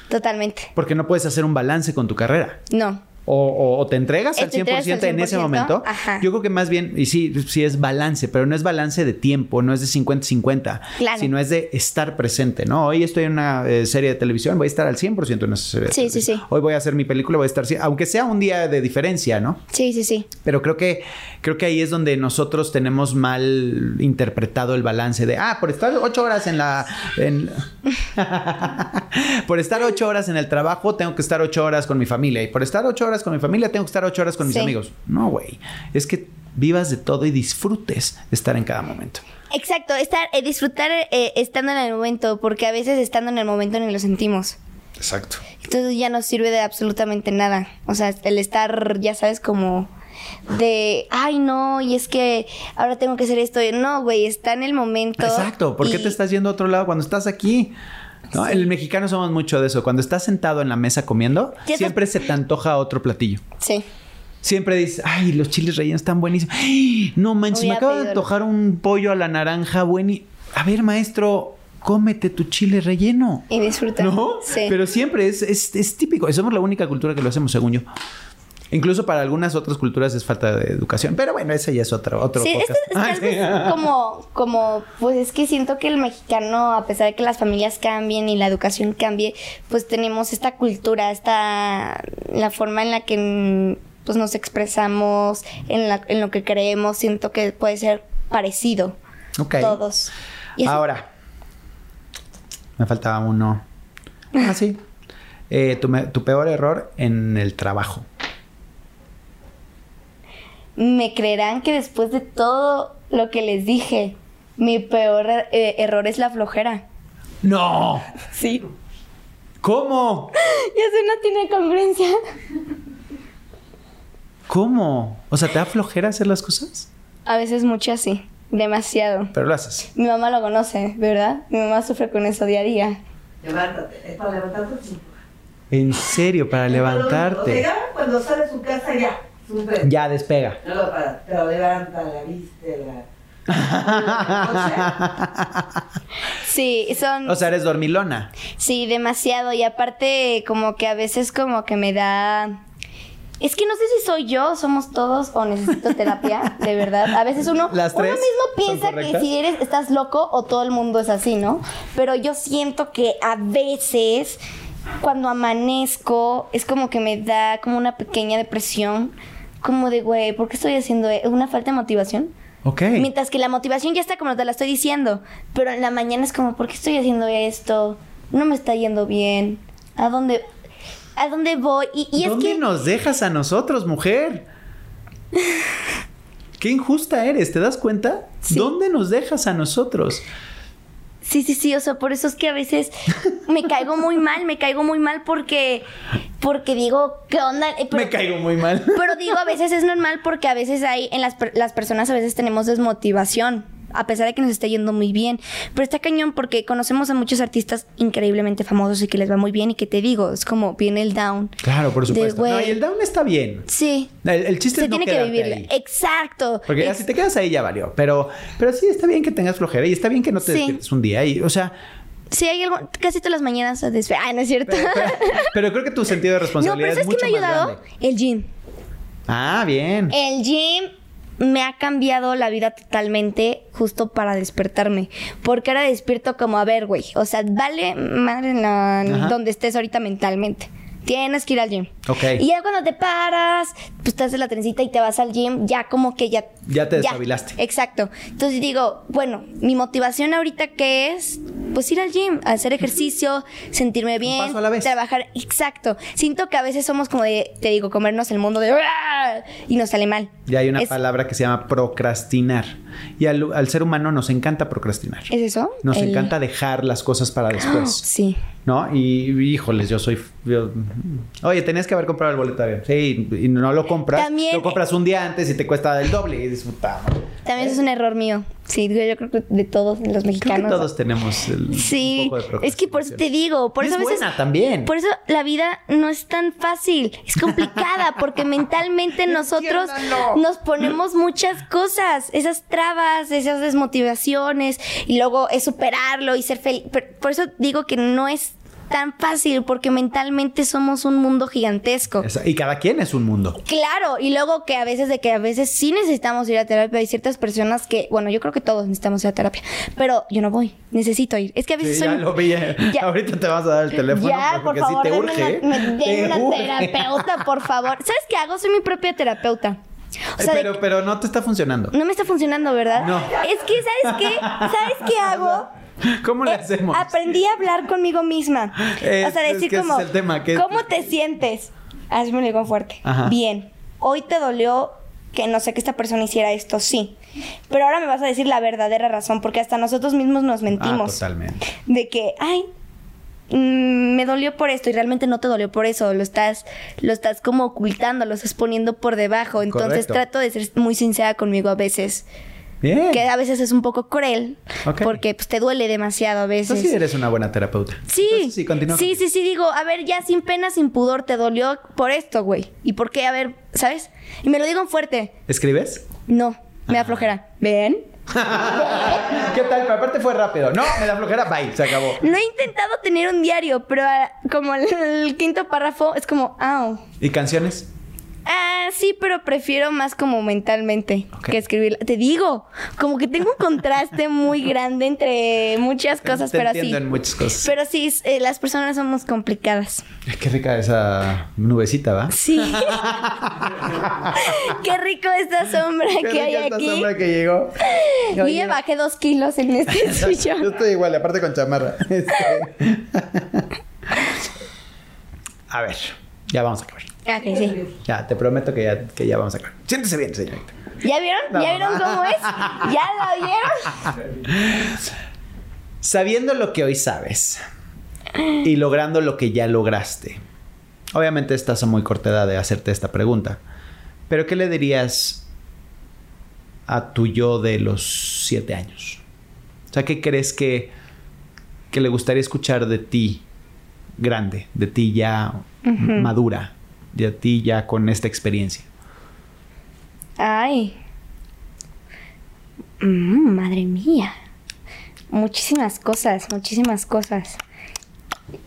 [SPEAKER 1] Totalmente.
[SPEAKER 3] Porque no puedes hacer un balance con tu carrera.
[SPEAKER 1] No
[SPEAKER 3] o, te entregas al 100%, en ese momento. Yo creo que más bien, y sí, sí es balance, pero no es balance de tiempo, no es de 50-50, sino es de estar presente, ¿no? Hoy estoy en una eh, serie de televisión, voy a estar al 100% en esa serie.
[SPEAKER 1] Sí, sí, sí.
[SPEAKER 3] Hoy voy a hacer mi película, voy a estar, aunque sea un día de diferencia, ¿no?
[SPEAKER 1] Sí, sí, sí.
[SPEAKER 3] Pero creo que, creo que ahí es donde nosotros tenemos mal interpretado el balance de, ah, por estar ocho horas en la... por estar ocho horas en el trabajo, tengo que estar ocho horas con mi familia. Y por estar ocho horas con mi familia, tengo que estar ocho horas con mis amigos. No, güey. Es que vivas de todo y disfrutes estar en cada momento.
[SPEAKER 1] Exacto, estar, eh, disfrutar eh, estando en el momento, porque a veces estando en el momento ni lo sentimos.
[SPEAKER 3] Exacto.
[SPEAKER 1] Entonces ya no sirve de absolutamente nada. O sea, el estar, ya sabes, como de, ay no, y es que ahora tengo que hacer esto. No, güey, está en el momento.
[SPEAKER 3] Exacto, ¿por qué te estás yendo a otro lado cuando estás aquí? ¿No? El mexicano somos mucho de eso. Cuando estás sentado en la mesa comiendo, siempre se te antoja otro platillo.
[SPEAKER 1] Sí.
[SPEAKER 3] Siempre dices, ay, los chiles rellenos están buenísimos. no manches, me acabo de antojar un pollo a la naranja buenísimo. A ver, maestro, cómete tu chile relleno.
[SPEAKER 1] Y disfruta.
[SPEAKER 3] ¿No? Sí. Pero siempre es, es, es típico. Somos la única cultura que lo hacemos, según yo. Incluso para algunas otras culturas es falta de educación. Pero bueno, ese ya es otro, otro
[SPEAKER 1] sí, podcast. es como, como, pues es que siento que el mexicano, a pesar de que las familias cambien y la educación cambie, pues tenemos esta cultura, esta, la forma en la que pues nos expresamos, en, la, en lo que creemos, siento que puede ser parecido.
[SPEAKER 3] Ok.
[SPEAKER 1] Todos.
[SPEAKER 3] Ahora, me faltaba uno. Ah, sí. Eh, tu peor error en el trabajo
[SPEAKER 1] me creerán que después de todo lo que les dije, Mi peor eh, error es la flojera.
[SPEAKER 3] No.
[SPEAKER 1] Sí.
[SPEAKER 3] ¿Cómo?
[SPEAKER 1] Ya sé, no tiene congruencia.
[SPEAKER 3] ¿Cómo? O sea, ¿te da flojera hacer las cosas?
[SPEAKER 1] A veces mucho así. Demasiado.
[SPEAKER 3] Pero lo haces.
[SPEAKER 1] Mi mamá lo conoce, ¿verdad? Mi mamá sufre con eso día a día.
[SPEAKER 4] Levántate. Es para levantarte. Sí.
[SPEAKER 3] En serio, para levantarte.
[SPEAKER 4] O sea, cuando sale de su casa ya.
[SPEAKER 3] Ya despega.
[SPEAKER 4] No lo para. Pero levanta, la viste, la.
[SPEAKER 1] Sí, son...
[SPEAKER 3] O sea, eres dormilona.
[SPEAKER 1] Sí, demasiado. Y aparte, como que a veces como que me da... Es que no sé si soy yo, somos todos o necesito terapia, de verdad. A veces uno,
[SPEAKER 3] Las
[SPEAKER 1] uno mismo piensa que si eres, estás loco o todo el mundo es así, ¿no? Pero yo siento que a veces cuando amanezco es como que me da como una pequeña depresión, como de, güey, ¿por qué estoy haciendo e-? una falta de motivación?
[SPEAKER 3] Ok.
[SPEAKER 1] Mientras que la motivación ya está como te la estoy diciendo, pero en la mañana es como, ¿por qué estoy haciendo esto? No me está yendo bien. ¿A dónde, a dónde voy? Y, y es
[SPEAKER 3] ¿Dónde
[SPEAKER 1] que
[SPEAKER 3] nos dejas a nosotros, mujer? Qué injusta eres, ¿te das cuenta?
[SPEAKER 1] Sí.
[SPEAKER 3] ¿Dónde nos dejas a nosotros?
[SPEAKER 1] Sí, sí, sí, o sea, por eso es que a veces me caigo muy mal, me caigo muy mal porque porque digo, ¿qué onda? Eh, pero-
[SPEAKER 3] Me caigo muy mal.
[SPEAKER 1] Pero digo, a veces es normal porque a veces hay, en las, las personas a veces tenemos desmotivación, a pesar de que nos esté yendo muy bien. Pero está cañón porque conocemos a muchos artistas increíblemente famosos y que les va muy bien y que te digo, es como viene el down.
[SPEAKER 3] Claro, por
[SPEAKER 1] De,
[SPEAKER 3] supuesto. No, y el down está bien.
[SPEAKER 1] Sí.
[SPEAKER 3] El, el chiste
[SPEAKER 1] Se
[SPEAKER 3] es no
[SPEAKER 1] tiene que
[SPEAKER 3] quedarte
[SPEAKER 1] vivir.
[SPEAKER 3] ahí.
[SPEAKER 1] Exacto.
[SPEAKER 3] Porque
[SPEAKER 1] Ex-
[SPEAKER 3] si te quedas ahí ya valió. Pero, pero sí, está bien que tengas flojera y está bien que no te
[SPEAKER 1] Sí.
[SPEAKER 3] un día. Y, o sea,
[SPEAKER 1] Sí, hay algo, casi todas las mañanas desve- Ay, no es cierto.
[SPEAKER 3] pero, pero- pero creo que tu sentido de
[SPEAKER 1] no,
[SPEAKER 3] responsabilidad
[SPEAKER 1] pero
[SPEAKER 3] es
[SPEAKER 1] ¿sabes qué
[SPEAKER 3] mucho
[SPEAKER 1] me ha ayudado?
[SPEAKER 3] grande.
[SPEAKER 1] El gym.
[SPEAKER 3] Ah, bien.
[SPEAKER 1] El gym me ha cambiado la vida totalmente justo para despertarme. Porque ahora despierto como, a ver, güey. O sea, vale madre en la-
[SPEAKER 3] Ajá.
[SPEAKER 1] donde estés ahorita mentalmente. Tienes que ir al gym.
[SPEAKER 3] Ok.
[SPEAKER 1] Y ya cuando te paras, pues te haces la trencita y te vas al gym, ya como que ya...
[SPEAKER 3] Ya te despabilaste.
[SPEAKER 1] Exacto. Entonces digo, bueno, mi motivación ahorita que es, pues ir al gym, hacer ejercicio, sentirme bien,
[SPEAKER 3] paso a la vez.
[SPEAKER 1] trabajar. Exacto. Siento que a veces somos como de, te digo, comernos el mundo de... Y nos sale mal.
[SPEAKER 3] Y hay una
[SPEAKER 1] Es-
[SPEAKER 3] palabra que se llama procrastinar. Y al, al ser humano nos encanta procrastinar.
[SPEAKER 1] ¿Es eso?
[SPEAKER 3] Nos
[SPEAKER 1] El-
[SPEAKER 3] encanta dejar las cosas para después.
[SPEAKER 1] Sí.
[SPEAKER 3] ¿No? Y híjoles, yo soy. yo- oye, tenías que haber comprado el boleto de avión. Sí, y no lo compras.
[SPEAKER 1] También-
[SPEAKER 3] Lo compras un día antes y te cuesta el doble. Y madre.
[SPEAKER 1] También es un error mío. Sí, yo creo que de todos los
[SPEAKER 3] Creo
[SPEAKER 1] mexicanos.
[SPEAKER 3] que todos tenemos el,
[SPEAKER 1] Sí,
[SPEAKER 3] un poco de
[SPEAKER 1] es que por eso te digo, por
[SPEAKER 3] Y
[SPEAKER 1] eso
[SPEAKER 3] es
[SPEAKER 1] a veces
[SPEAKER 3] buena también.
[SPEAKER 1] Por eso la vida no es tan fácil, es complicada porque mentalmente nosotros nos ponemos muchas cosas, esas trabas, esas desmotivaciones y luego es superarlo y ser feliz. Por eso digo que no es tan fácil porque mentalmente somos un mundo gigantesco.
[SPEAKER 3] Esa- Y cada quien es un mundo.
[SPEAKER 1] Claro, y luego que a veces de que a veces sí necesitamos ir a terapia, hay ciertas personas que, bueno, yo creo que todos necesitamos ir a terapia, pero yo no voy, necesito ir. Es que a veces
[SPEAKER 3] Sí,
[SPEAKER 1] soy
[SPEAKER 3] ya lo vi. eh.
[SPEAKER 1] Ya.
[SPEAKER 3] Ahorita te vas a dar el teléfono.
[SPEAKER 1] ya, por
[SPEAKER 3] porque
[SPEAKER 1] favor,
[SPEAKER 3] sí te urge.
[SPEAKER 1] una, me-
[SPEAKER 3] Te
[SPEAKER 1] una
[SPEAKER 3] urge.
[SPEAKER 1] terapeuta, por favor. ¿Sabes qué hago? Soy mi propia terapeuta. O sea, de
[SPEAKER 3] pero, pero no te está funcionando.
[SPEAKER 1] no me está funcionando, ¿verdad?
[SPEAKER 3] No.
[SPEAKER 1] Es que, ¿sabes qué? ¿Sabes qué hago?
[SPEAKER 3] ¿Cómo le
[SPEAKER 1] Eh,
[SPEAKER 3] hacemos?
[SPEAKER 1] Aprendí a hablar conmigo misma.
[SPEAKER 3] Es-
[SPEAKER 1] o sea,
[SPEAKER 3] es
[SPEAKER 1] decir
[SPEAKER 3] que
[SPEAKER 1] como,
[SPEAKER 3] es el tema, que-
[SPEAKER 1] ¿cómo te sientes? Hazme un digo fuerte.
[SPEAKER 3] Ajá.
[SPEAKER 1] Bien. Hoy te dolió que no sé que esta persona hiciera esto, sí. Pero ahora me vas a decir la verdadera razón, porque hasta nosotros mismos nos
[SPEAKER 3] Ah,
[SPEAKER 1] mentimos.
[SPEAKER 3] totalmente.
[SPEAKER 1] de que, ay, mm, me dolió por esto y realmente no te dolió por eso, lo estás, lo estás como ocultando, lo estás poniendo por debajo. Entonces
[SPEAKER 3] Correcto.
[SPEAKER 1] trato de ser muy sincera conmigo a veces,
[SPEAKER 3] Bien.
[SPEAKER 1] que a veces es un poco cruel, porque pues te duele demasiado a veces.
[SPEAKER 3] Entonces sí eres una buena terapeuta.
[SPEAKER 1] Sí,
[SPEAKER 3] Entonces, sí, continúa.
[SPEAKER 1] sí, sí, sí, digo, a ver, ya sin pena, sin pudor, te dolió por esto, güey. ¿Y por qué? A ver, ¿sabes? Y me lo digo en fuerte.
[SPEAKER 3] ¿Escribes?
[SPEAKER 1] No, me da flojera. ¿Ven?
[SPEAKER 3] ¿Qué tal? Pero aparte fue rápido. No, me da flojera. Bye, se acabó.
[SPEAKER 1] No he intentado tener un diario, pero ah, como el, el quinto párrafo es como, ah,
[SPEAKER 3] ¿Y canciones?
[SPEAKER 1] Ah, sí, pero prefiero más como mentalmente que escribir. Te digo, como que tengo un contraste muy grande entre muchas cosas,
[SPEAKER 3] Te
[SPEAKER 1] pero
[SPEAKER 3] entiendo
[SPEAKER 1] sí.
[SPEAKER 3] en muchas cosas.
[SPEAKER 1] Pero sí, eh, las personas somos complicadas.
[SPEAKER 3] Qué rica esa nubecita, ¿va?
[SPEAKER 1] Sí. Qué rico esta sombra
[SPEAKER 3] Qué
[SPEAKER 1] que hay
[SPEAKER 3] esta
[SPEAKER 1] aquí.
[SPEAKER 3] sombra que llegó.
[SPEAKER 1] Yo ya bajé dos kilos en este
[SPEAKER 3] Yo
[SPEAKER 1] suyo.
[SPEAKER 3] estoy igual, aparte con chamarra. Este- A ver, ya vamos a acabar.
[SPEAKER 1] Ah, que sí.
[SPEAKER 3] Ya, te prometo que ya, que ya vamos a acabar. Siéntese bien, señorita.
[SPEAKER 1] ¿Ya vieron? ¿Ya vieron cómo es? ¿Ya lo vieron?
[SPEAKER 3] Sabiendo lo que hoy sabes y logrando lo que ya lograste. Obviamente estás a muy corta edad de hacerte esta pregunta. Pero ¿qué le dirías a tu yo de los siete años? O sea, ¿qué crees que, que le gustaría escuchar de ti grande, de ti ya madura, de ti ya con esta experiencia?
[SPEAKER 1] Ay. Mm, madre mía. Muchísimas cosas, muchísimas cosas.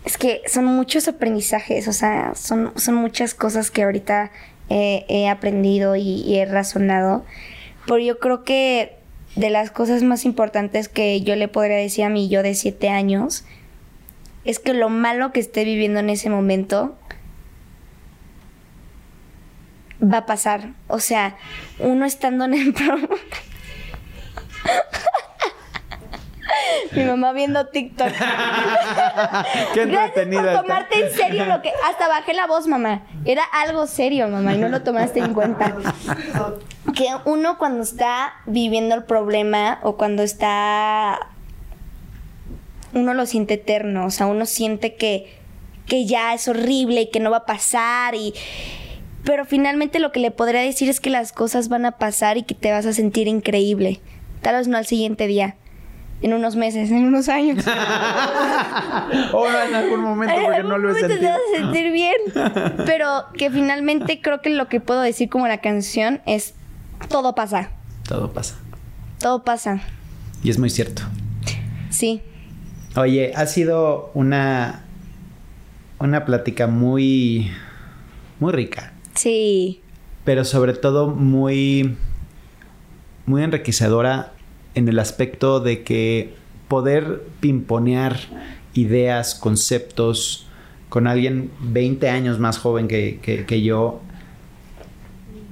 [SPEAKER 1] Es que son muchos aprendizajes, o sea, son, son muchas cosas que ahorita he aprendido y, he razonado. Pero yo creo que de las cosas más importantes que yo le podría decir a mi yo de siete años es que lo malo que esté viviendo en ese momento va a pasar. O sea, uno estando en el Mi mamá viendo TikTok.
[SPEAKER 3] Qué entretenida.
[SPEAKER 1] Gracias por tomarte en serio lo que. Hasta bajé la voz, mamá. Era algo serio, mamá, y no lo tomaste en cuenta. Que uno cuando está viviendo el problema o cuando está. Uno lo siente eterno. O sea, uno siente que, que ya es horrible y que no va a pasar y. Pero finalmente lo que le podría decir es que las cosas van a pasar y que te vas a sentir increíble. Tal vez no al siguiente día, en unos meses, en unos años.
[SPEAKER 3] o en algún momento, porque no lo he sentido.
[SPEAKER 1] te vas a sentir bien. Pero que finalmente creo que lo que puedo decir como la canción es todo pasa.
[SPEAKER 3] Todo pasa.
[SPEAKER 1] Todo pasa.
[SPEAKER 3] Y es muy cierto.
[SPEAKER 1] Sí.
[SPEAKER 3] Oye, ha sido una una plática muy muy rica.
[SPEAKER 1] Sí.
[SPEAKER 3] Pero sobre todo muy muy enriquecedora en el aspecto de que poder pimponear ideas, conceptos con alguien 20 años más joven que, yo,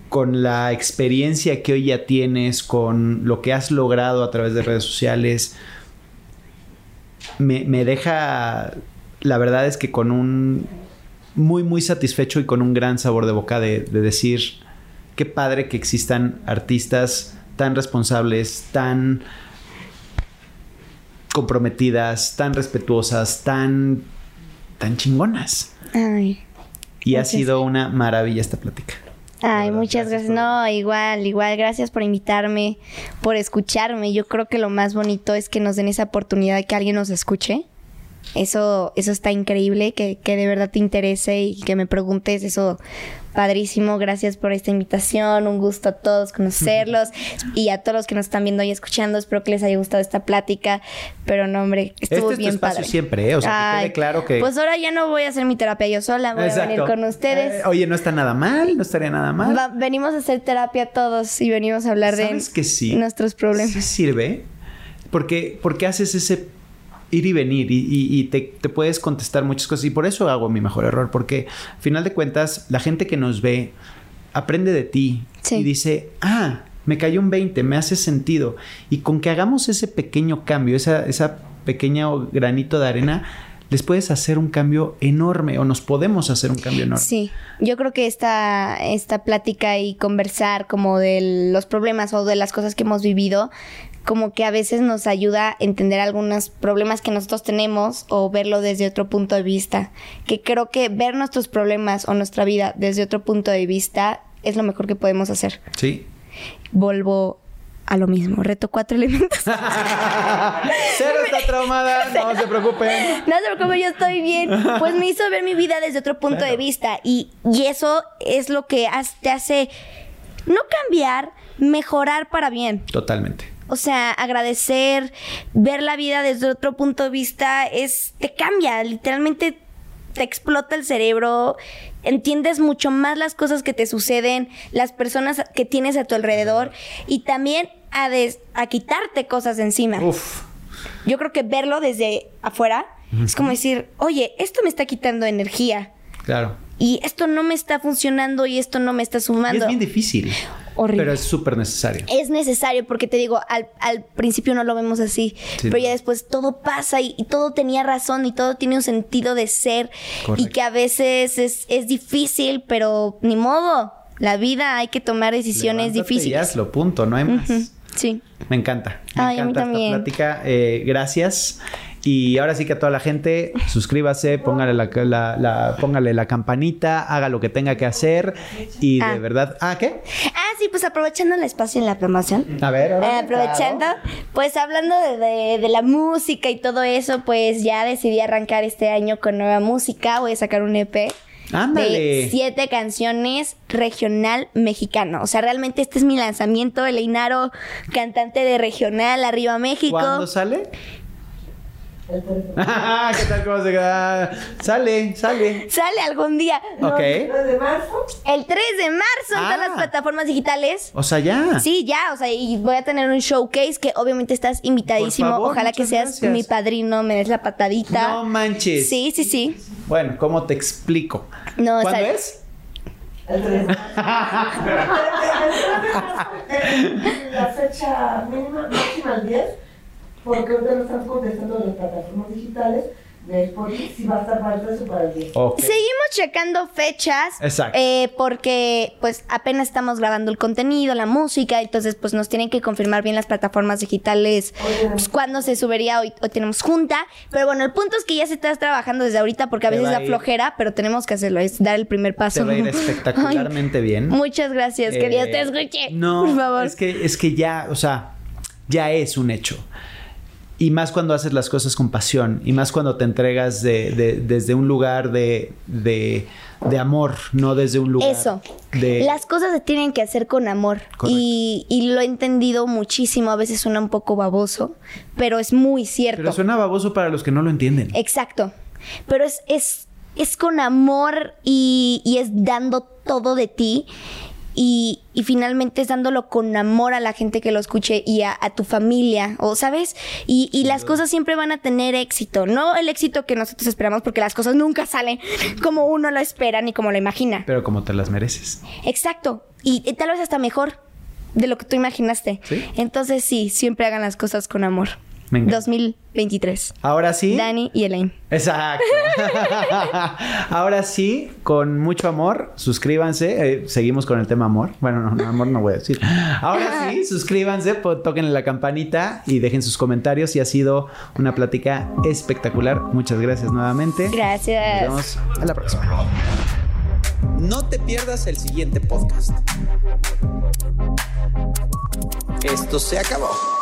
[SPEAKER 3] con la experiencia que hoy ya tienes, con lo que has logrado a través de redes sociales, me, deja, la verdad es que con un muy, muy satisfecho y con un gran sabor de boca de, de decir, qué padre que existan artistas tan responsables, tan comprometidas, tan respetuosas, tan, tan chingonas.
[SPEAKER 1] Ay.
[SPEAKER 3] Y ha sido una maravilla esta plática.
[SPEAKER 1] Ay, muchas gracias. No, igual, igual, gracias por invitarme, por escucharme. Yo creo que lo más bonito es que nos den esa oportunidad de que alguien nos escuche. Eso, eso está increíble, que, que de verdad te interese y que me preguntes. Eso padrísimo. Gracias por esta invitación. Un gusto a todos conocerlos y a todos los que nos están viendo y escuchando. Espero que les haya gustado esta plática. Pero no, hombre, estuvo
[SPEAKER 3] este
[SPEAKER 1] bien
[SPEAKER 3] tu espacio siempre, ¿eh? O sea, que quede claro que.
[SPEAKER 1] Pues ahora ya no voy a hacer mi terapia yo sola, voy a venir con ustedes.
[SPEAKER 3] Eh, oye, no está nada mal, no estaría nada mal.
[SPEAKER 1] venimos a hacer terapia todos y venimos a hablar de
[SPEAKER 3] que sí?
[SPEAKER 1] nuestros problemas.
[SPEAKER 3] Sí sirve. Porque, porque haces ese ir y venir y, te, puedes contestar muchas cosas. Y por eso hago mi mejor error, porque al final de cuentas, la gente que nos ve aprende de ti y dice, ah, me cayó un 20, me hace sentido. Y con que hagamos ese pequeño cambio, esa, esa pequeño granito de arena, les puedes hacer un cambio enorme o nos podemos hacer un cambio enorme.
[SPEAKER 1] Sí, yo creo que esta, esta plática y conversar como de los problemas o de las cosas que hemos vivido como que a veces nos ayuda a entender algunos problemas que nosotros tenemos o verlo desde otro punto de vista. Que creo que ver nuestros problemas o nuestra vida desde otro punto de vista es lo mejor que podemos hacer.
[SPEAKER 3] Sí.
[SPEAKER 1] Vuelvo a lo mismo. Reto cuatro elementos.
[SPEAKER 3] Cero está traumada, no se preocupen.
[SPEAKER 1] No se preocupen, yo estoy bien. Pues me hizo ver mi vida desde otro punto de vista y, y eso es lo que te hace no cambiar, mejorar para bien.
[SPEAKER 3] Totalmente.
[SPEAKER 1] O sea, agradecer, ver la vida desde otro punto de vista, es, te cambia, literalmente te explota el cerebro, entiendes mucho más las cosas que te suceden, las personas que tienes a tu alrededor y también a, a quitarte cosas de encima.
[SPEAKER 3] Uf.
[SPEAKER 1] Yo creo que verlo desde afuera es como decir, oye, esto me está quitando energía.
[SPEAKER 3] Claro.
[SPEAKER 1] Y esto no me está funcionando y esto no me está sumando.
[SPEAKER 3] es bien difícil.
[SPEAKER 1] Horrible.
[SPEAKER 3] Pero es súper necesario.
[SPEAKER 1] Es necesario porque te digo, al, principio no lo vemos así, pero ya después todo pasa y, todo tenía razón y todo tiene un sentido de ser y que a veces es, es difícil, pero ni modo. La vida hay que tomar decisiones difíciles.
[SPEAKER 3] Y lo punto, no hay más.
[SPEAKER 1] Sí.
[SPEAKER 3] Me encanta. Me
[SPEAKER 1] Ay,
[SPEAKER 3] encanta
[SPEAKER 1] a mí
[SPEAKER 3] esta plática. Eh, gracias. Y ahora sí que a toda la gente, suscríbase, póngale la, póngale la campanita, haga lo que tenga que hacer. Y de ah. verdad. ¿Ah, qué?
[SPEAKER 1] Ah, sí, pues aprovechando el espacio en la promoción.
[SPEAKER 3] A ver,
[SPEAKER 1] eh, aprovechando, pues hablando de, de, la música y todo eso, pues ya decidí arrancar este año con nueva música. Voy a sacar un EP.
[SPEAKER 3] De
[SPEAKER 1] siete canciones regional mexicano. O sea, realmente este es mi lanzamiento. El Einaro, cantante de regional, Arriba México.
[SPEAKER 3] ¿Cuándo sale? ¿Qué tal? ¿Cómo se queda? Sale, sale.
[SPEAKER 1] Sale algún día.
[SPEAKER 3] Ok.
[SPEAKER 4] ¿El 3 de marzo?
[SPEAKER 1] El 3 de marzo en todas las ah. plataformas digitales.
[SPEAKER 3] O sea, ya.
[SPEAKER 1] Sí, ya. O sea, y voy a tener un showcase que obviamente estás invitadísimo. Ojalá que seas mi padrino, me des la patadita.
[SPEAKER 3] No manches.
[SPEAKER 1] Sí, sí, sí.
[SPEAKER 3] Bueno, ¿cómo te explico?
[SPEAKER 1] No,
[SPEAKER 3] ¿Cuándo es?
[SPEAKER 4] El 3 La fecha mínima, máxima el 10 porque ahorita no están contestando las plataformas digitales de si va a estar para el para el 10.
[SPEAKER 1] Seguimos checando fechas.
[SPEAKER 3] Exacto.
[SPEAKER 1] Eh, porque pues apenas estamos grabando el contenido, la música, entonces pues nos tienen que confirmar bien las plataformas digitales pues, cuándo se subiría. Hoy, hoy tenemos junta. Pero bueno, el punto es que ya se está trabajando desde ahorita porque a veces da flojera, pero tenemos que hacerlo, es dar el primer paso.
[SPEAKER 3] Te va a ir espectacularmente bien.
[SPEAKER 1] Muchas gracias, que Dios te eh, escuche.
[SPEAKER 3] No,
[SPEAKER 1] por favor.
[SPEAKER 3] Es que, es que ya, o sea, ya es un hecho. Y más cuando haces las cosas con pasión, y más cuando te entregas de, desde un lugar de, de, amor, no desde un lugar.
[SPEAKER 1] Eso. Las cosas se tienen que hacer con amor. Y, y, lo he entendido muchísimo. A veces suena un poco baboso, pero es muy cierto.
[SPEAKER 3] Pero suena baboso para los que no lo entienden.
[SPEAKER 1] Exacto. Pero es, es, es con amor y, y es dando todo de ti y, y, finalmente es dándolo con amor a la gente que lo escuche y a, tu familia, o sabes, y, y las cosas siempre van a tener éxito, no el éxito que nosotros esperamos, porque las cosas nunca salen como uno lo espera ni como lo imagina.
[SPEAKER 3] Pero como te las mereces.
[SPEAKER 1] Exacto, y, tal vez hasta mejor de lo que tú imaginaste. Entonces sí, siempre hagan las cosas con amor. 2023.
[SPEAKER 3] Ahora sí.
[SPEAKER 1] Dani y Elaine.
[SPEAKER 3] Exacto. Ahora sí, con mucho amor, suscríbanse. Eh, seguimos con el tema amor. Bueno, no, amor no voy a decir. Ahora sí, suscríbanse, toquen la campanita y dejen sus comentarios. Y ha sido una plática espectacular. Muchas gracias nuevamente.
[SPEAKER 1] Gracias.
[SPEAKER 3] Nos vemos a la próxima.
[SPEAKER 2] No te pierdas el siguiente podcast. Esto se acabó.